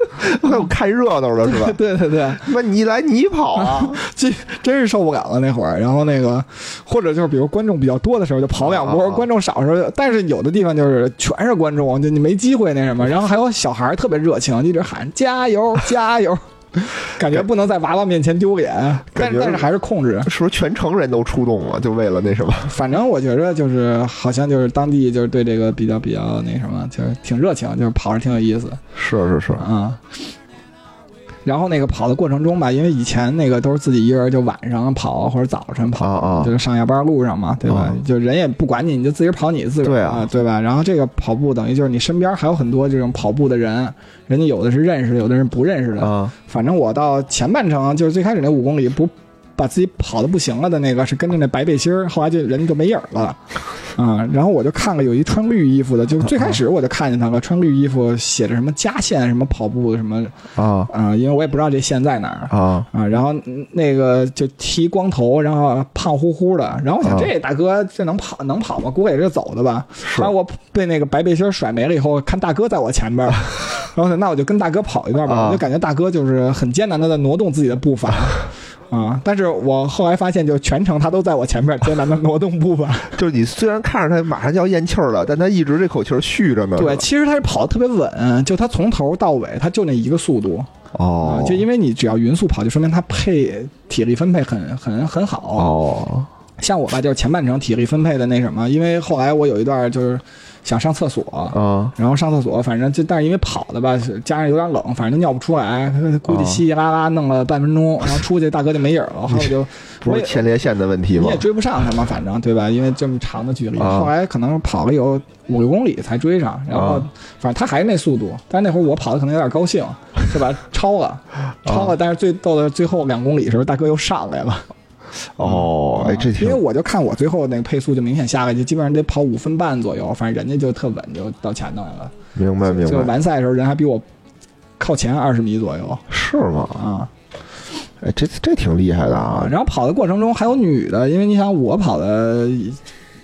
我看热闹了是吧？对对对，那你来你跑啊！这真是受不了了那会儿。然后那个，或者就是比如观众比较多的时候就跑两波，啊观众少的时候，但是有的地方就是全是观众，就你没机会那什么。然后还有小孩特别热情，一直喊加油加油，感觉不能在娃娃面前丢脸，但但是还是控制。是不是全城人都出动了，就为了那什么？反正我觉着就是好像就是当地就是对这个比较比较那什么，就是挺热情，就是跑着挺有意思是是是，啊。然后那个跑的过程中吧，因为以前那个都是自己一个人，就晚上跑或者早晨跑，就是上下班路上嘛，对吧？啊就人也不管你，你就自己跑你自个儿对啊对吧？然后这个跑步等于就是你身边还有很多这种跑步的人，人家有的是认识的，有的人不认识的。啊反正我到前半程就是最开始那五公里不把自己跑的不行了的那个是跟着那白背心儿，后来就人家就没影儿了，啊、然后我就看了有一穿绿衣服的，就 最开始我就看见他了，穿绿衣服写着什么加线什么跑步什么啊啊、因为我也不知道这线在哪儿。啊！啊，然后嗯那个就剃光头，然后胖乎乎的，然后我想啊这大哥这能跑能跑吗？估计也是走的吧。然后我被那个白背心甩没了以后，看大哥在我前边儿，然后，那我就跟大哥跑一段吧。啊我就感觉大哥就是很艰难的在挪动自己的步伐。啊！但是我后来发现，就全程他都在我前面艰难的挪动步伐。就是你虽然看着他马上就要咽气儿了，但他一直这口气儿续着呢。对，其实他是跑的特别稳，就他从头到尾他就那一个速度哦啊，，就因为你只要匀速跑，就说明他配体力分配很很很好。哦像我吧，就是前半程体力分配的那什么，因为后来我有一段就是想上厕所，啊然后上厕所，反正就但是因为跑的吧，加上有点冷，反正就尿不出来，估计哦稀稀拉拉弄了半分钟，然后出去大哥就没影儿了，后来就 不是前列腺的问题吗你也？追不上他嘛，反正对吧？因为这么长的距离，啊后来可能跑了有五六公里才追上，然后啊反正他还是那速度，但是那会儿我跑的可能有点高兴，对吧？超了，超啊了，但是最逗的最后两公里的时候，大哥又上来了。哦，哎，这因为我就看我最后那个配速就明显下来，就基本上得跑五分半左右，反正人家就特稳，就到前头来了。明白明白就白，完赛的时候，人还比我靠前二十米左右是吗？啊哎，这这挺厉害的啊！啊！然后跑的过程中还有女的，因为你想我跑的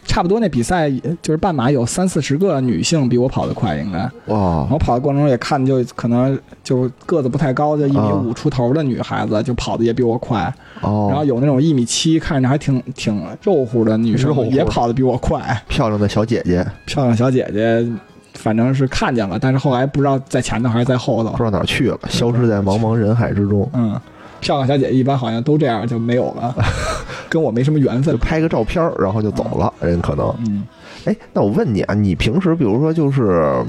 差不多那比赛就是半马有三四十个女性比我跑得快，应该。哇我跑的过程中也看，就可能就个子不太高，就一米啊五出头的女孩子，就跑的也比我快。哦，然后有那种一米七，看着还挺挺肉乎的女生，也跑得比我快。漂亮的小姐姐，漂亮小姐姐，反正是看见了，但是后来不知道在前头还是在后头不。知道哪儿去了，消失在茫茫人海之中。嗯，漂亮小姐姐一般好像都这样，就没有了，跟我没什么缘分。就拍个照片儿，然后就走了，人可能。嗯，哎，那我问你啊，你平时比如说就是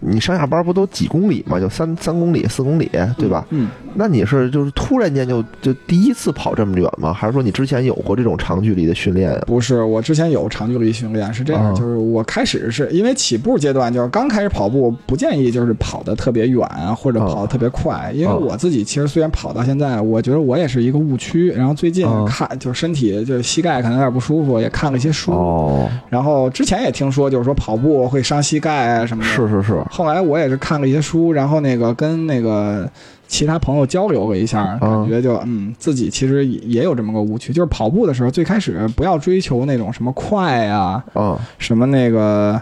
你上下班不都几公里嘛，就三三公里、四公里，对吧？嗯，那你是就是突然间就就第一次跑这么远吗？还是说你之前有过这种长距离的训练啊？不是，我之前有长距离训练，是这样，嗯就是我开始是因为起步阶段，就是刚开始跑步，不建议就是跑得特别远啊，或者跑得特别快，因为嗯我自己其实虽然跑到现在，我觉得我也是一个误区。然后最近嗯看就是身体就是膝盖可能有点不舒服，也看了一些书，哦，然后之前也听说就是说跑步会伤膝盖啊什么的，是是是，后来我也是看了一些书，然后那个跟那个其他朋友交流了一下，嗯感觉就嗯，自己其实也也有这么个误区，就是跑步的时候最开始不要追求那种什么快啊，嗯什么那个。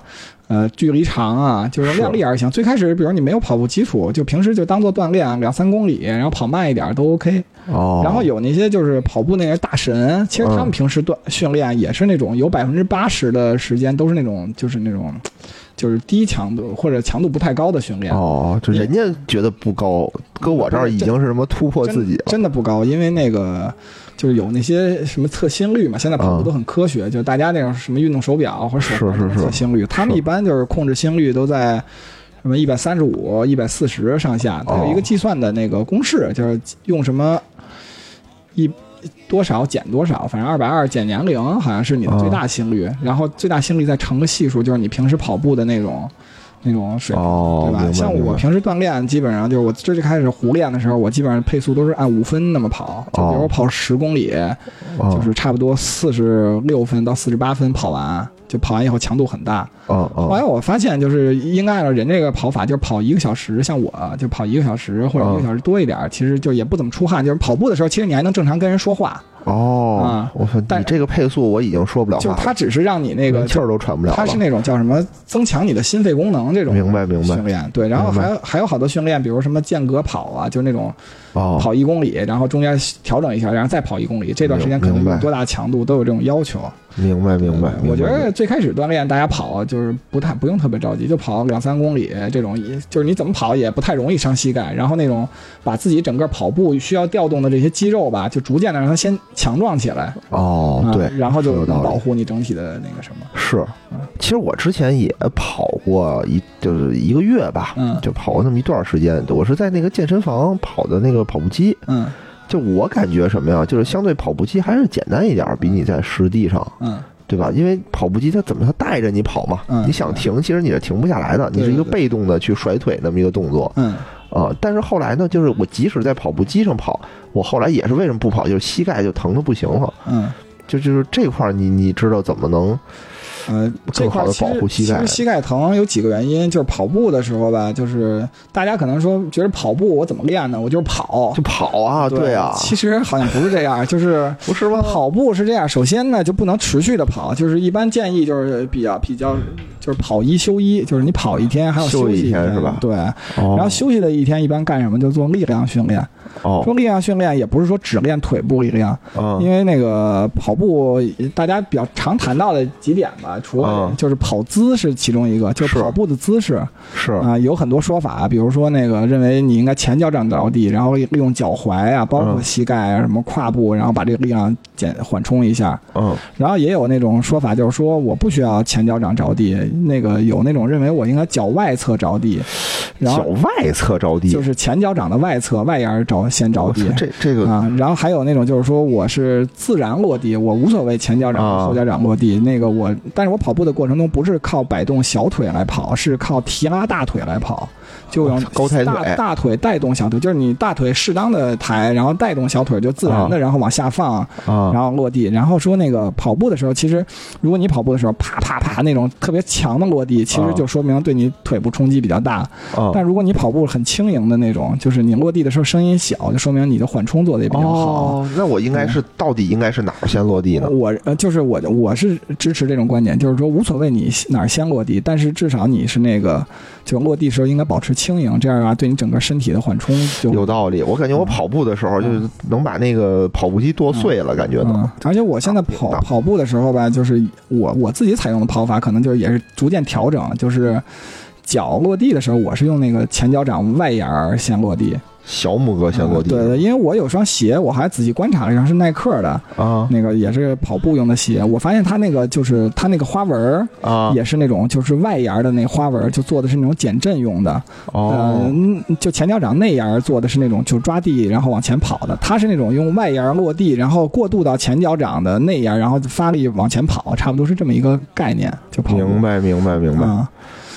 呃，距离长啊，就是是量力而行。最开始，比如你没有跑步基础，就平时就当做锻炼，两三公里，然后跑慢一点都 OK。哦，然后有那些就是跑步那些大神，其实他们嗯平时锻训练也是那种有百分之八十的时间都是那种就是那种就是低强度或者强度不太高的训练。哦，就人家觉得不高，搁我这儿已经是什么突破自己了。真的不高，因为那个就是有那些什么测心率嘛，现在跑步都很科学，就大家那种什么运动手表或者手环是是是测心率，他们一般就是控制心率都在。什么一百三十五、一百四十上下，它有一个哦计算的那个公式，就是用什么一多少减多少，反正二百二减年龄好像是你的最大心率，然后最大心率再乘个系数，就是你平时跑步的那种那种水平。哦，对吧？像我平时锻炼，基本上就是我最开始胡练的时候，我基本上配速都是按五分那么跑，就比如我跑十公里，哦就是差不多四十六分到四十八分跑完，就跑完以后强度很大。哦后来哦我发现，就是应该按照人这个跑法，就是跑一个小时，像我就跑一个小时或者一个小时多一点，其实就也不怎么出汗。就是跑步的时候，其实你还能正常跟人说话，哦啊，我说但你这个配速我已经说不了话了，就是它只是让你那个气儿都喘不了了。它是那种叫什么增强你的心肺功能这种明白明白。训练，对，然后还有还有好多训练，比如什么间隔跑啊，就那种哦，跑一公里，然后中间调整一下，然后再跑一公里，这段时间可能有多大强度都有这种要求。明白明白。我觉得最开始锻炼大家跑就是不太不用特别着急，就跑两三公里这种，就是你怎么跑也不太容易伤膝盖。然后那种把自己整个跑步需要调动的这些肌肉吧，就逐渐的让它先强壮起来。啊哦对，然后就能保护你整体的那个什么。是，其实我之前也跑过一，就是一个月吧，嗯就跑过那么一段时间。我是在那个健身房跑的那个跑步机，嗯就我感觉什么呀，就是相对跑步机还是简单一点儿，比你在实地上，嗯对吧？因为跑步机它怎么它带着你跑嘛，嗯你想停，其实你是停不下来的，你是一个被动的去甩腿那么一个动作嗯啊。但是后来呢，就是我即使在跑步机上跑，我后来也是为什么不跑，就是膝盖就疼的不行了。嗯。就就是这块儿你你知道怎么能呃，这更好地块儿其实保护膝盖其实膝盖疼有几个原因，就是跑步的时候吧，就是大家可能说觉得跑步我怎么练呢？我就是跑就。跑啊？对啊，其实好像不是这样，就是 不是吗？跑步是这样，首先呢就不能持续的跑，就是一般建议就是比较比较就是跑一休一，就是你跑一天还要休息一息天是吧对，哦然后休息的一天一般干什么？就做力量训练。哦说力量训练也不是说只练腿部力量，嗯因为那个跑步，大家比较常谈到的几点吧，除了嗯就是跑姿是其中一个，就是是跑步的姿势是啊、有很多说法，比如说那个认为你应该前脚掌着地，然后利用脚踝啊，包括嗯膝盖啊，什么胯部，然后把这个力量减缓冲一下。嗯然后也有那种说法，就是说我不需要前脚掌着地，那个有那种认为我应该脚外侧着地，然后脚外侧着地，就是前脚掌的外侧外沿着先着地。这这个啊，然后还有那种就是说我是自然落地，我无所谓前脚掌、啊后脚掌落地。那个我，但我跑步的过程中不是靠摆动小腿来跑，是靠提拉大腿来跑，就用高抬腿大大腿带动小腿，就是你大腿适当的抬，然后带动小腿就自然的，然后往下放，啊然后落地。然后说那个跑步的时候，其实如果你跑步的时候啪啪啪那种特别强的落地，其实啊就说明对你腿部冲击比较大。啊但如果你跑步很轻盈的那种，就是你落地的时候声音小，就说明你的缓冲做的也比较好。哦，那我应该是到底应该是哪儿先落地呢？我呃，就是我我是支持这种观点，就是说无所谓你哪儿先落地，但是至少你是那个就落地时候应该保持轻盈，这样啊对你整个身体的缓冲就有道理，我感觉我跑步的时候就是能把那个跑步机剁碎了，感觉嗯能。，而且我现在跑大。跑步的时候吧，就是我我自己采用的跑法，可能就是也是逐渐调整，就是脚落地的时候，我是用那个前脚掌外沿先落地，小拇哥先落地。对对，因为我有双鞋，我还仔细观察了一下，是耐克的，啊那个也是跑步用的鞋。我发现它那个就是它那个花纹儿啊也是那种就是外沿儿的那花纹，就做的是那种减震用的。呃哦，嗯，就前脚掌内沿儿做的是那种就抓地然后往前跑的，它是那种用外沿儿落地，然后过渡到前脚掌的内沿，然后发力往前跑，差不多是这么一个概念，就跑。明白明白明白。啊，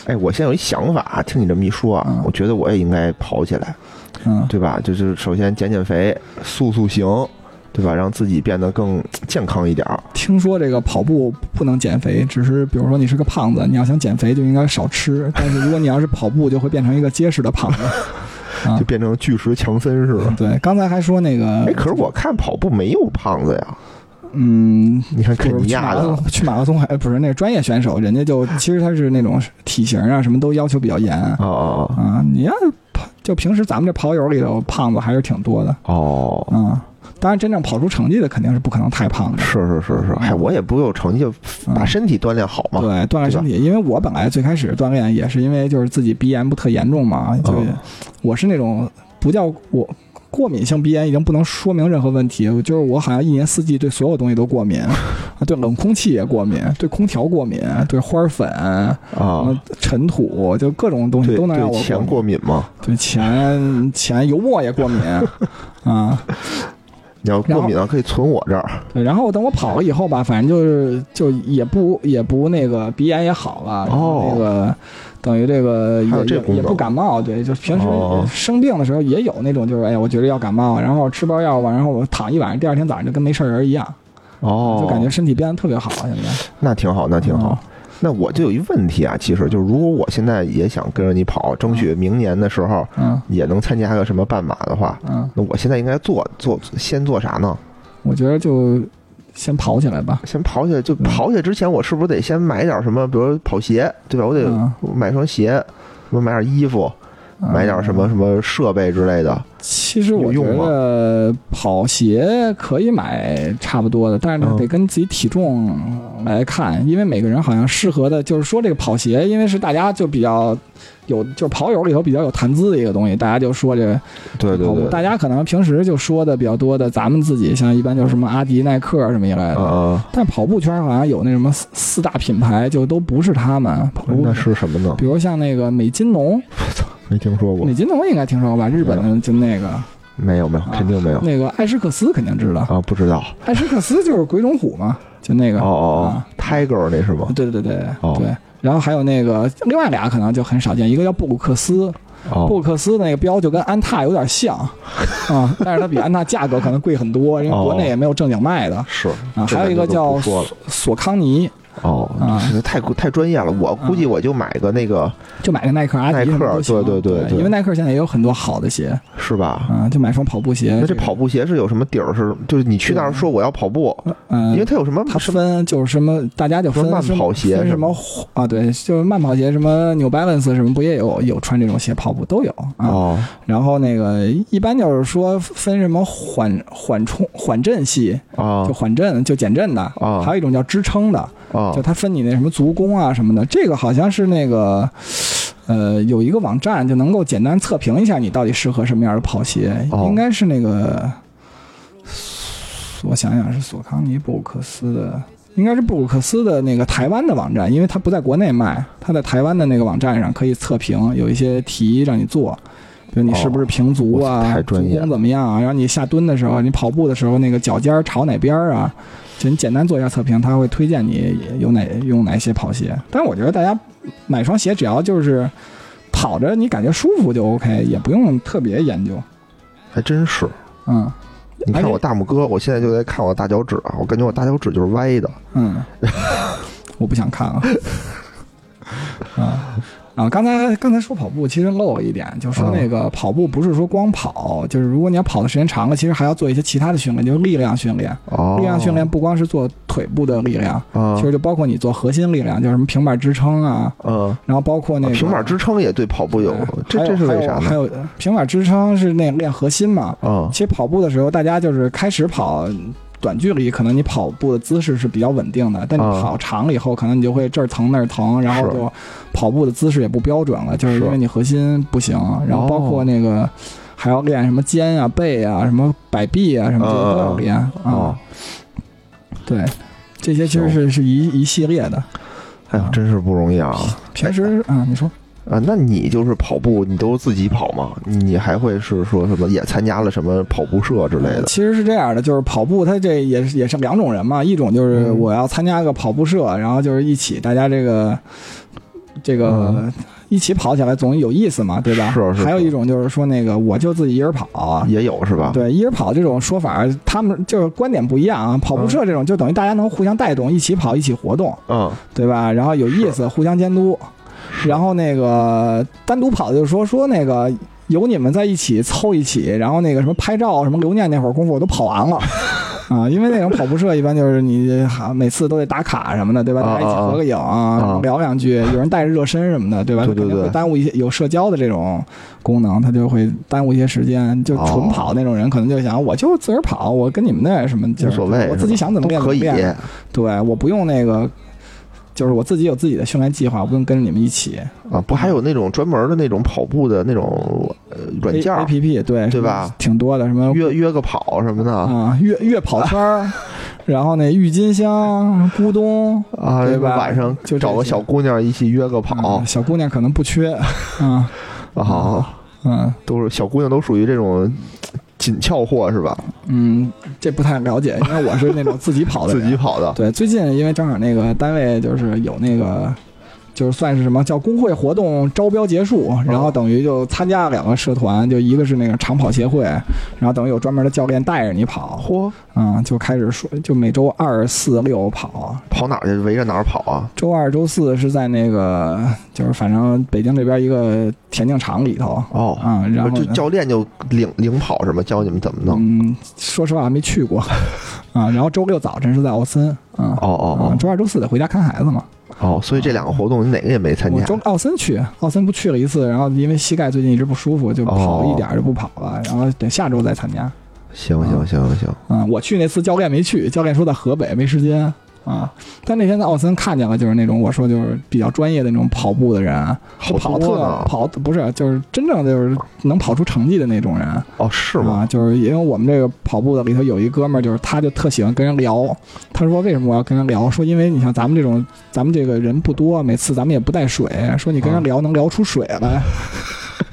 哎，我现在有一想法，听你这么一说啊嗯，我觉得我也应该跑起来，嗯，对吧？就是首先减减肥，塑塑形，对吧？让自己变得更健康一点儿。听说这个跑步不能减肥，只是比如说你是个胖子，你要想减肥就应该少吃，但是如果你要是跑步，就会变成一个结实的胖子。啊就变成巨石强森似的。对，刚才还说那个哎，，可是我看跑步没有胖子呀，嗯，你看就是肯尼亚的去马拉松，去马拉松还不是那个专业选手，人家就其实他是那种体型啊什么都要求比较严哦哦哦啊。你要跑，就平时咱们这跑友里头胖子还是挺多的哦哦，啊。当然，真正跑出成绩的肯定是不可能太胖的。是是是是，哎，我也不有成绩，就把身体锻炼好嘛。对，锻炼身体，因为我本来最开始锻炼也是因为就是自己鼻炎不特严重嘛，就哦我是那种不叫我过敏性鼻炎，已经不能说明任何问题，就是我好像一年四季对所有东西都过敏，啊，对冷空气也过敏，对空调过敏，对花粉、啊，呃尘土，就各种东西都能让我对钱过过敏吗？对钱钱油墨也过敏 啊。你要过敏了，可以存我这儿。对，然后等我跑了以后吧，反正就是就也不也不那个鼻炎也好了，然后那个等于这个也也不感冒，对，就平时哦生病的时候也有那种就是哎呀，我觉得要感冒，然后吃包药吧，然后我躺一晚上，第二天早上就跟没事人一样，哦，就感觉身体变得特别好，现在。那挺好，那挺好。那我就有一问题啊，其实就是如果我现在也想跟着你跑，争取明年的时候嗯。也能参加个什么半马的话，嗯，那我现在应该做做先做啥呢？我觉得就先跑起来吧，先跑起来，就跑起来之前，我是不是得先买点什么，比如说跑鞋，对吧？我得嗯。买双鞋，我买点衣服，买点什么什么设备之类的。其实我觉得跑鞋可以买差不多的，但是得跟自己体重来看，因为每个人好像适合的，就是说这个跑鞋，因为是大家就比较有，就是跑友里头比较有谈资的一个东西，大家就说这对对对，大家可能平时就说的比较多的，咱们自己像一般就是什么阿迪、耐克什么一类的。呃，但跑步圈好像有那什么四四大品牌，就都不是他们跑步那，是什么呢比？如像那个美津浓，没听说过。美，津浓应该听说过吧？日本的就那个。没有没有，肯定没有。那个艾什克斯肯定知道，啊，不知道。艾什克斯就是鬼冢虎嘛，就那个。哦哦哦啊，Tiger 那是吗？对对对对哦。对。然后还有那个另外俩可能就很少见，一个叫布鲁克斯，布哦鲁克斯那个标就跟安踏有点像啊，但是它比安踏价格可能贵很多，因为国内也没有正经卖的。是啊。还有一个叫不说了。索康尼，哦啊，这太太专业了，我估计我就买个那个就买个耐克、阿耐克迪什么都行。对对对对因为耐克现在也有很多好的鞋是吧？啊，就买双跑步鞋。那这跑步鞋是有什么底儿？是就是你去那儿说我要跑步，嗯，因为它有什么它分就是什么，大家就分慢跑鞋分什么啊？对，就是慢跑鞋，什么 New Balance 什么不也有有穿这种鞋跑步都有啊。哦然后那个一般就是说分什么缓缓冲缓震系，啊就缓震就减震的啊还有一种叫支撑的，啊就它分你那什么足弓啊什么的。这个好像是那个。呃，有一个网站就能够简单测评一下你到底适合什么样的跑鞋，哦应该是那个，我想想是索康尼布鲁克斯的，应该是布鲁克斯的那个台湾的网站，因为它不在国内卖，它在台湾的那个网站上可以测评，有一些题让你做，比如你是不是平足啊，太专业足弓怎么样啊，然后你下蹲的时候，你跑步的时候那个脚尖儿朝哪边儿啊，就你简单做一下测评，他会推荐你有哪用哪些跑鞋。但是我觉得大家买双鞋，只要就是跑着你感觉舒服就 OK，也不用特别研究。还真是。嗯你看我大拇哥，我现在就在看我大脚趾啊，我感觉我大脚趾就是歪的。嗯，我不想看了。啊啊！刚才刚才说跑步，其实漏了一点，就说那个跑步不是说光跑，就是如果你要跑的时间长了，其实还要做一些其他的训练，就是力量训练。哦，力量训练不光是做腿部的力量，啊其实就包括你做核心力量，就是什么平板支撑啊，嗯，然后包括那个平板支撑也对跑步有，这这是为啥呢？还有还有平板支撑是那练核心嘛？啊其实跑步的时候，大家就是开始跑短距离，可能你跑步的姿势是比较稳定的，但你啊跑长了以后，可能你就会这儿疼那儿疼，然后就跑步的姿势也不标准了，就是因为你核心不行。然后包括那个。还要练什么肩啊、背啊、什么摆臂啊，什么这些都要练啊。哦，对，这些其实是是一一系列的。哎呦，真是不容易啊！平时啊，你说啊，那你就是跑步，你都自己跑吗？你还会是说什么也参加了什么跑步社之类的？其实是这样的，就是跑步，它这也是也是两种人嘛。一种就是嗯我要参加个跑步社，然后就是一起大家这个这个嗯一起跑起来总有意思嘛，对吧？是是是还有一种就是说那个我就自己一人跑。也有是吧？对，一人跑这种说法，他们就是观点不一样啊。跑步社这种就等于大家能互相带动，一起跑，一起活动，嗯，对吧？然后有意思，互相监督。然后那个单独跑的就是说说那个有你们在一起凑一起，然后那个什么拍照什么留念那会儿功夫我都跑完了。啊，因为那种跑步社一般就是你哈每次都得打卡什么的，对吧？啊大家一起合个影啊聊两句，有人带着热身什么的，对吧？对对对耽误一些有社交的这种功能，他就会耽误一些时间。就纯哦跑那种人，可能就想我就自个儿跑，我跟你们那什么就是无所谓，我自己想怎么练怎么练。对，我不用那个，就是我自己有自己的训练计划，我不用跟着你们一起。啊。不还有那种专门的那种跑步的那种呃软件 A 儿，P P 对对吧？挺多的，什么约约个跑什么的啊月月跑圈儿，然后那郁金香、咕咚啊，对吧晚上就找个小姑娘一起约个跑嗯小姑娘可能不缺，啊 啊，嗯都是小姑娘都属于这种紧俏货是吧？嗯，这不太了解，因为我是那种自己跑的 自，己跑的对，最近因为正好那个单位就是有那个，就是算是什么叫工会活动招标结束，然后等于就参加了两个社团，就一个是那个长跑协会，然后等于有专门的教练带着你跑，嚯，嗯，就开始说，就每周二、四、六跑，跑哪儿去？围着哪儿跑啊？周二、周四是在那个就是反正北京这边一个田径场里头，哦，啊、然后就教练就领领跑什么，教你们怎么弄？嗯，说实话还没去过，啊，然后周六早晨是在奥森，嗯。哦哦哦，周二、周四得回家看孩子嘛。哦哦，所以这两个活动你哪个也没参加？我周奥森去，奥森不去了一次，然后因为膝盖最近一直不舒服，就跑哦一点就不跑了，然后等下周再参加。行行行行行，嗯，我去那次教练没去，教练说在河北没时间啊。但那天在奥森看见了，就是那种我说就是比较专业的那种跑步的人，好跑特跑不是就是真正就是能跑出成绩的那种人。哦是吗？啊，就是因为我们这个跑步的里头有一哥们儿，就是他就特喜欢跟人聊。他说为什么我要跟人聊？说因为你像咱们这种，咱们这个人不多，每次咱们也不带水，说你跟人啊聊能聊出水来。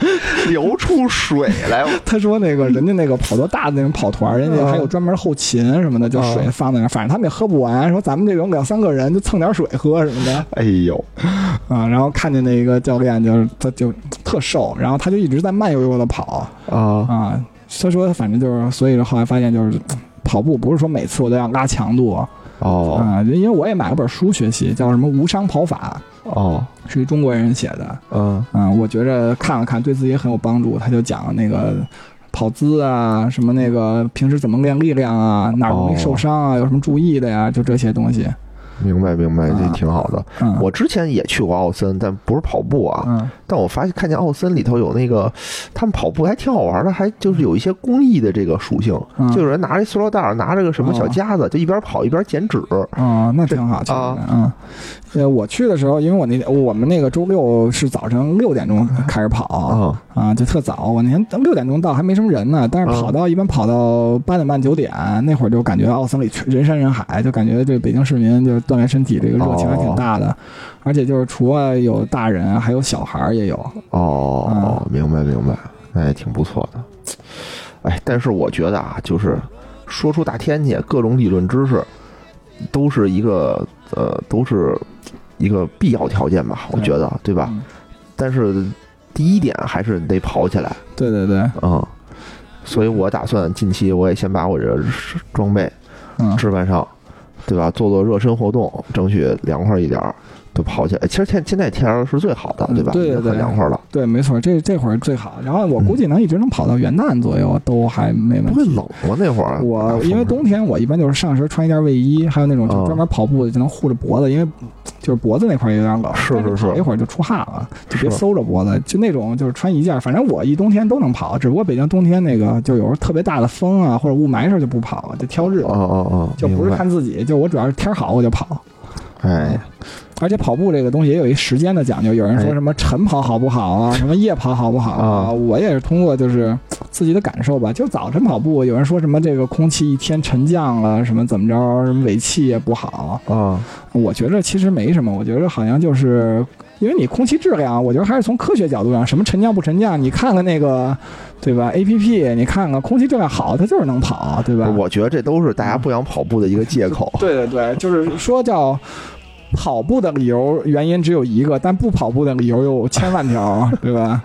流出水来，他说那个人家那个跑多大的那种跑团，人家还有专门后勤什么的，就水啊放在那儿，反正他们也喝不完。说咱们这种两三个人就蹭点水喝什么的 哎呦，啊。然后看见那个教练就是他就特瘦，然后他就一直在慢悠悠的跑。啊啊，他说反正就是，所以后来发现就是跑步不是说每次我都要拉强度哦啊，因为我也买了本书学习，叫什么《无伤跑法哦》，是一中国人写的，嗯嗯，我觉着看了看对自己很有帮助。他就讲那个跑姿啊，什么那个平时怎么练力量啊，哪容易受伤啊，有什么注意的呀，就这些东西。明白明白，这啊挺好的。嗯，我之前也去过奥森，但不是跑步啊。嗯。但我发现看见奥森里头有那个，他们跑步还挺好玩的，还就是有一些公益的这个属性，嗯。就有人拿着塑料袋，拿着个什么小夹子，就一边跑一边剪纸。哦，那挺好，啊。嗯，呃，我去的时候，因为我那我们那个周六是早晨六点钟开始跑啊啊，就特早。我那天六点钟到还没什么人呢，但是跑到一般跑到八点半九点那会儿，就感觉奥森里全人山人海，就感觉这北京市民就是锻炼身体这个热情还挺大的，而且就是除了有大人，还有小孩儿也有。哦，明白明白，那也挺不错的。哎，但是我觉得啊，就是说出大天去，各种理论知识都是一个呃，都是一个必要条件吧？我觉得，对吧？嗯但是第一点还是得跑起来，对对对，嗯。所以我打算近期我也先把我这装备嗯，置办上，对吧？做做热身活动，争取凉快一点儿，就跑起来。其实现现在天儿是最好的，对吧？嗯对对对很凉快了，对，没错，这这会儿最好。然后我估计能一直能跑到元旦左右，都还没问题。不会冷吗？那会儿我因为冬天我一般就是上身穿一件卫衣，还有那种专门跑步的就能护着脖子，因为就是脖子那块儿有点冷，是是是跑一会儿就出汗了，就别是搜着脖子，就那种就是穿一件，反正我一冬天都能跑，只不过北京冬天那个就有时候特别大的风啊或者雾霾时候就不跑了，就挑日子，哦哦哦，就不是看自己，就我主要是天儿好我就跑。哎，而且跑步这个东西也有一时间的讲究，有人说哎什么晨跑好不好啊，什么夜跑好不好啊？啊我也是通过就是自己的感受吧。就早晨跑步，有人说什么这个空气一天沉降了，什么怎么着，什么尾气也不好。啊，我觉得其实没什么，我觉得好像就是因为你空气质量，我觉得还是从科学角度上，什么沉降不沉降，你看看那个，对吧？A P P，你看看空气质量好，它就是能跑，对吧？我觉得这都是大家不想跑步的一个借口。对对对，就是说叫跑步的理由原因只有一个，但不跑步的理由有千万条，对吧？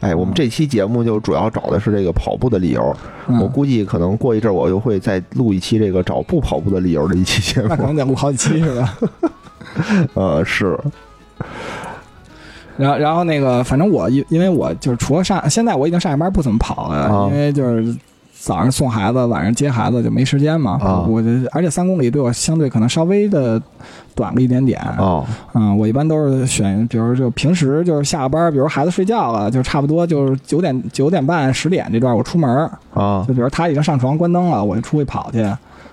哎，我们这期节目就主要找的是这个跑步的理由。嗯我估计可能过一阵儿我又会再录一期这个找不跑步的理由的一期节目。那可能得录好几期是吧？呃，是，然后，然后那个，反正我因因为我就是除了上，现在我已经上下班不怎么跑了，啊因为就是早上送孩子，晚上接孩子就没时间嘛。啊我就而且三公里对我相对可能稍微的短了一点点。哦，嗯，我一般都是选，比如就平时就是下了班，比如孩子睡觉了，就差不多就是九点九点半十点这段我出门儿，啊就，比如他已经上床关灯了，我就出去跑去。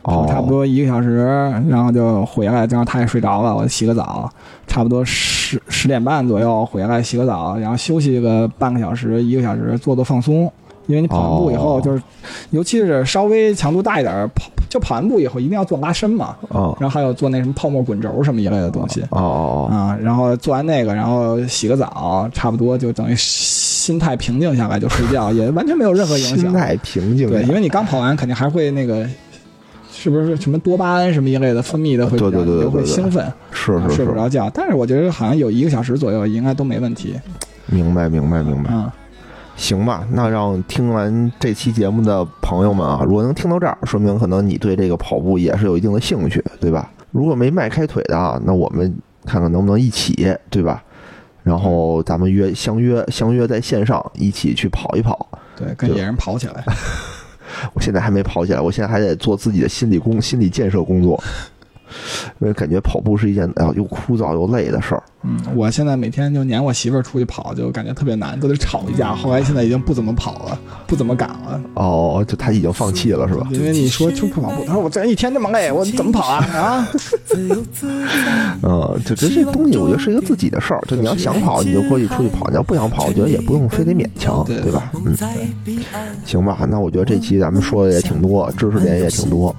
跑，差不多一个小时，然后就回来，正好他也睡着了，我就洗个澡，差不多十十点半左右回来洗个澡，然后休息个半个小时、一个小时，做做放松。因为你跑完步以后，哦。就是，尤其是稍微强度大一点儿，跑就跑完步以后一定要做拉伸嘛，哦，然后还有做那什么泡沫滚轴什么一类的东西。哦哦啊，然后做完那个，然后洗个澡，差不多就等于心态平静下来就睡觉，也完全没有任何哦，影响。心态平静对，因为你刚跑完，肯定还会那个，是不是什么多巴胺什么一类的分泌的会比较，对会兴奋，啊是是是，睡不着觉。但是我觉得好像有一个小时左右应该都没问题。明白明白明白。嗯，行吧，那让听完这期节目的朋友们啊，如果能听到这儿，说明可能你对这个跑步也是有一定的兴趣，对吧？如果没迈开腿的啊，那我们看看能不能一起，对吧？然后咱们约相约相约在线上一起去跑一跑。对，跟对野人跑起来。我现在还没跑起来，我现在还得做自己的心理工心理建设工作，因为感觉跑步是一件哎呀又枯燥又累的事儿。嗯，我现在每天就撵我媳妇儿出去跑，就感觉特别难，都得吵一架。后来现在已经不怎么跑了，不怎么敢了，哦，就他已经放弃了是吧？因为你说就不跑步，他说我这一天这么累，我怎么跑啊？啊，嗯，就这这东西，我觉得是一个自己的事儿。就你要想跑，你就过去出去跑；你要不想跑，我觉得也不用非得勉强，对对吧？嗯，行吧。那我觉得这期咱们说的也挺多，知识点也挺多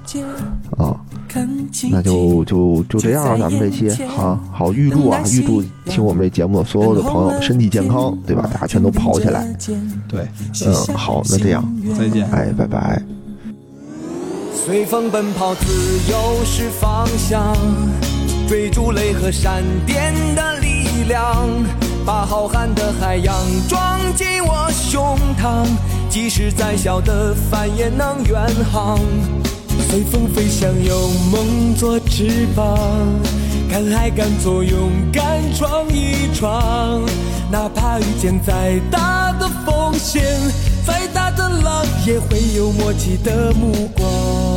啊。那就就就这样了，咱们这期啊，好，预祝啊，预祝听我们这节目的所有的朋友身体健康，对吧？大家全都跑起来。对，嗯，好，那这样，再见。哎，拜拜。随风奔跑，自由是方向，追逐雷和闪电的力量，把浩瀚的海洋装进我胸膛，即使再小的帆也能远航。随风飞翔，有梦做翅膀，敢爱敢做，勇敢闯一闯，哪怕遇见再大的风险，再大的浪，也会有默契的目光。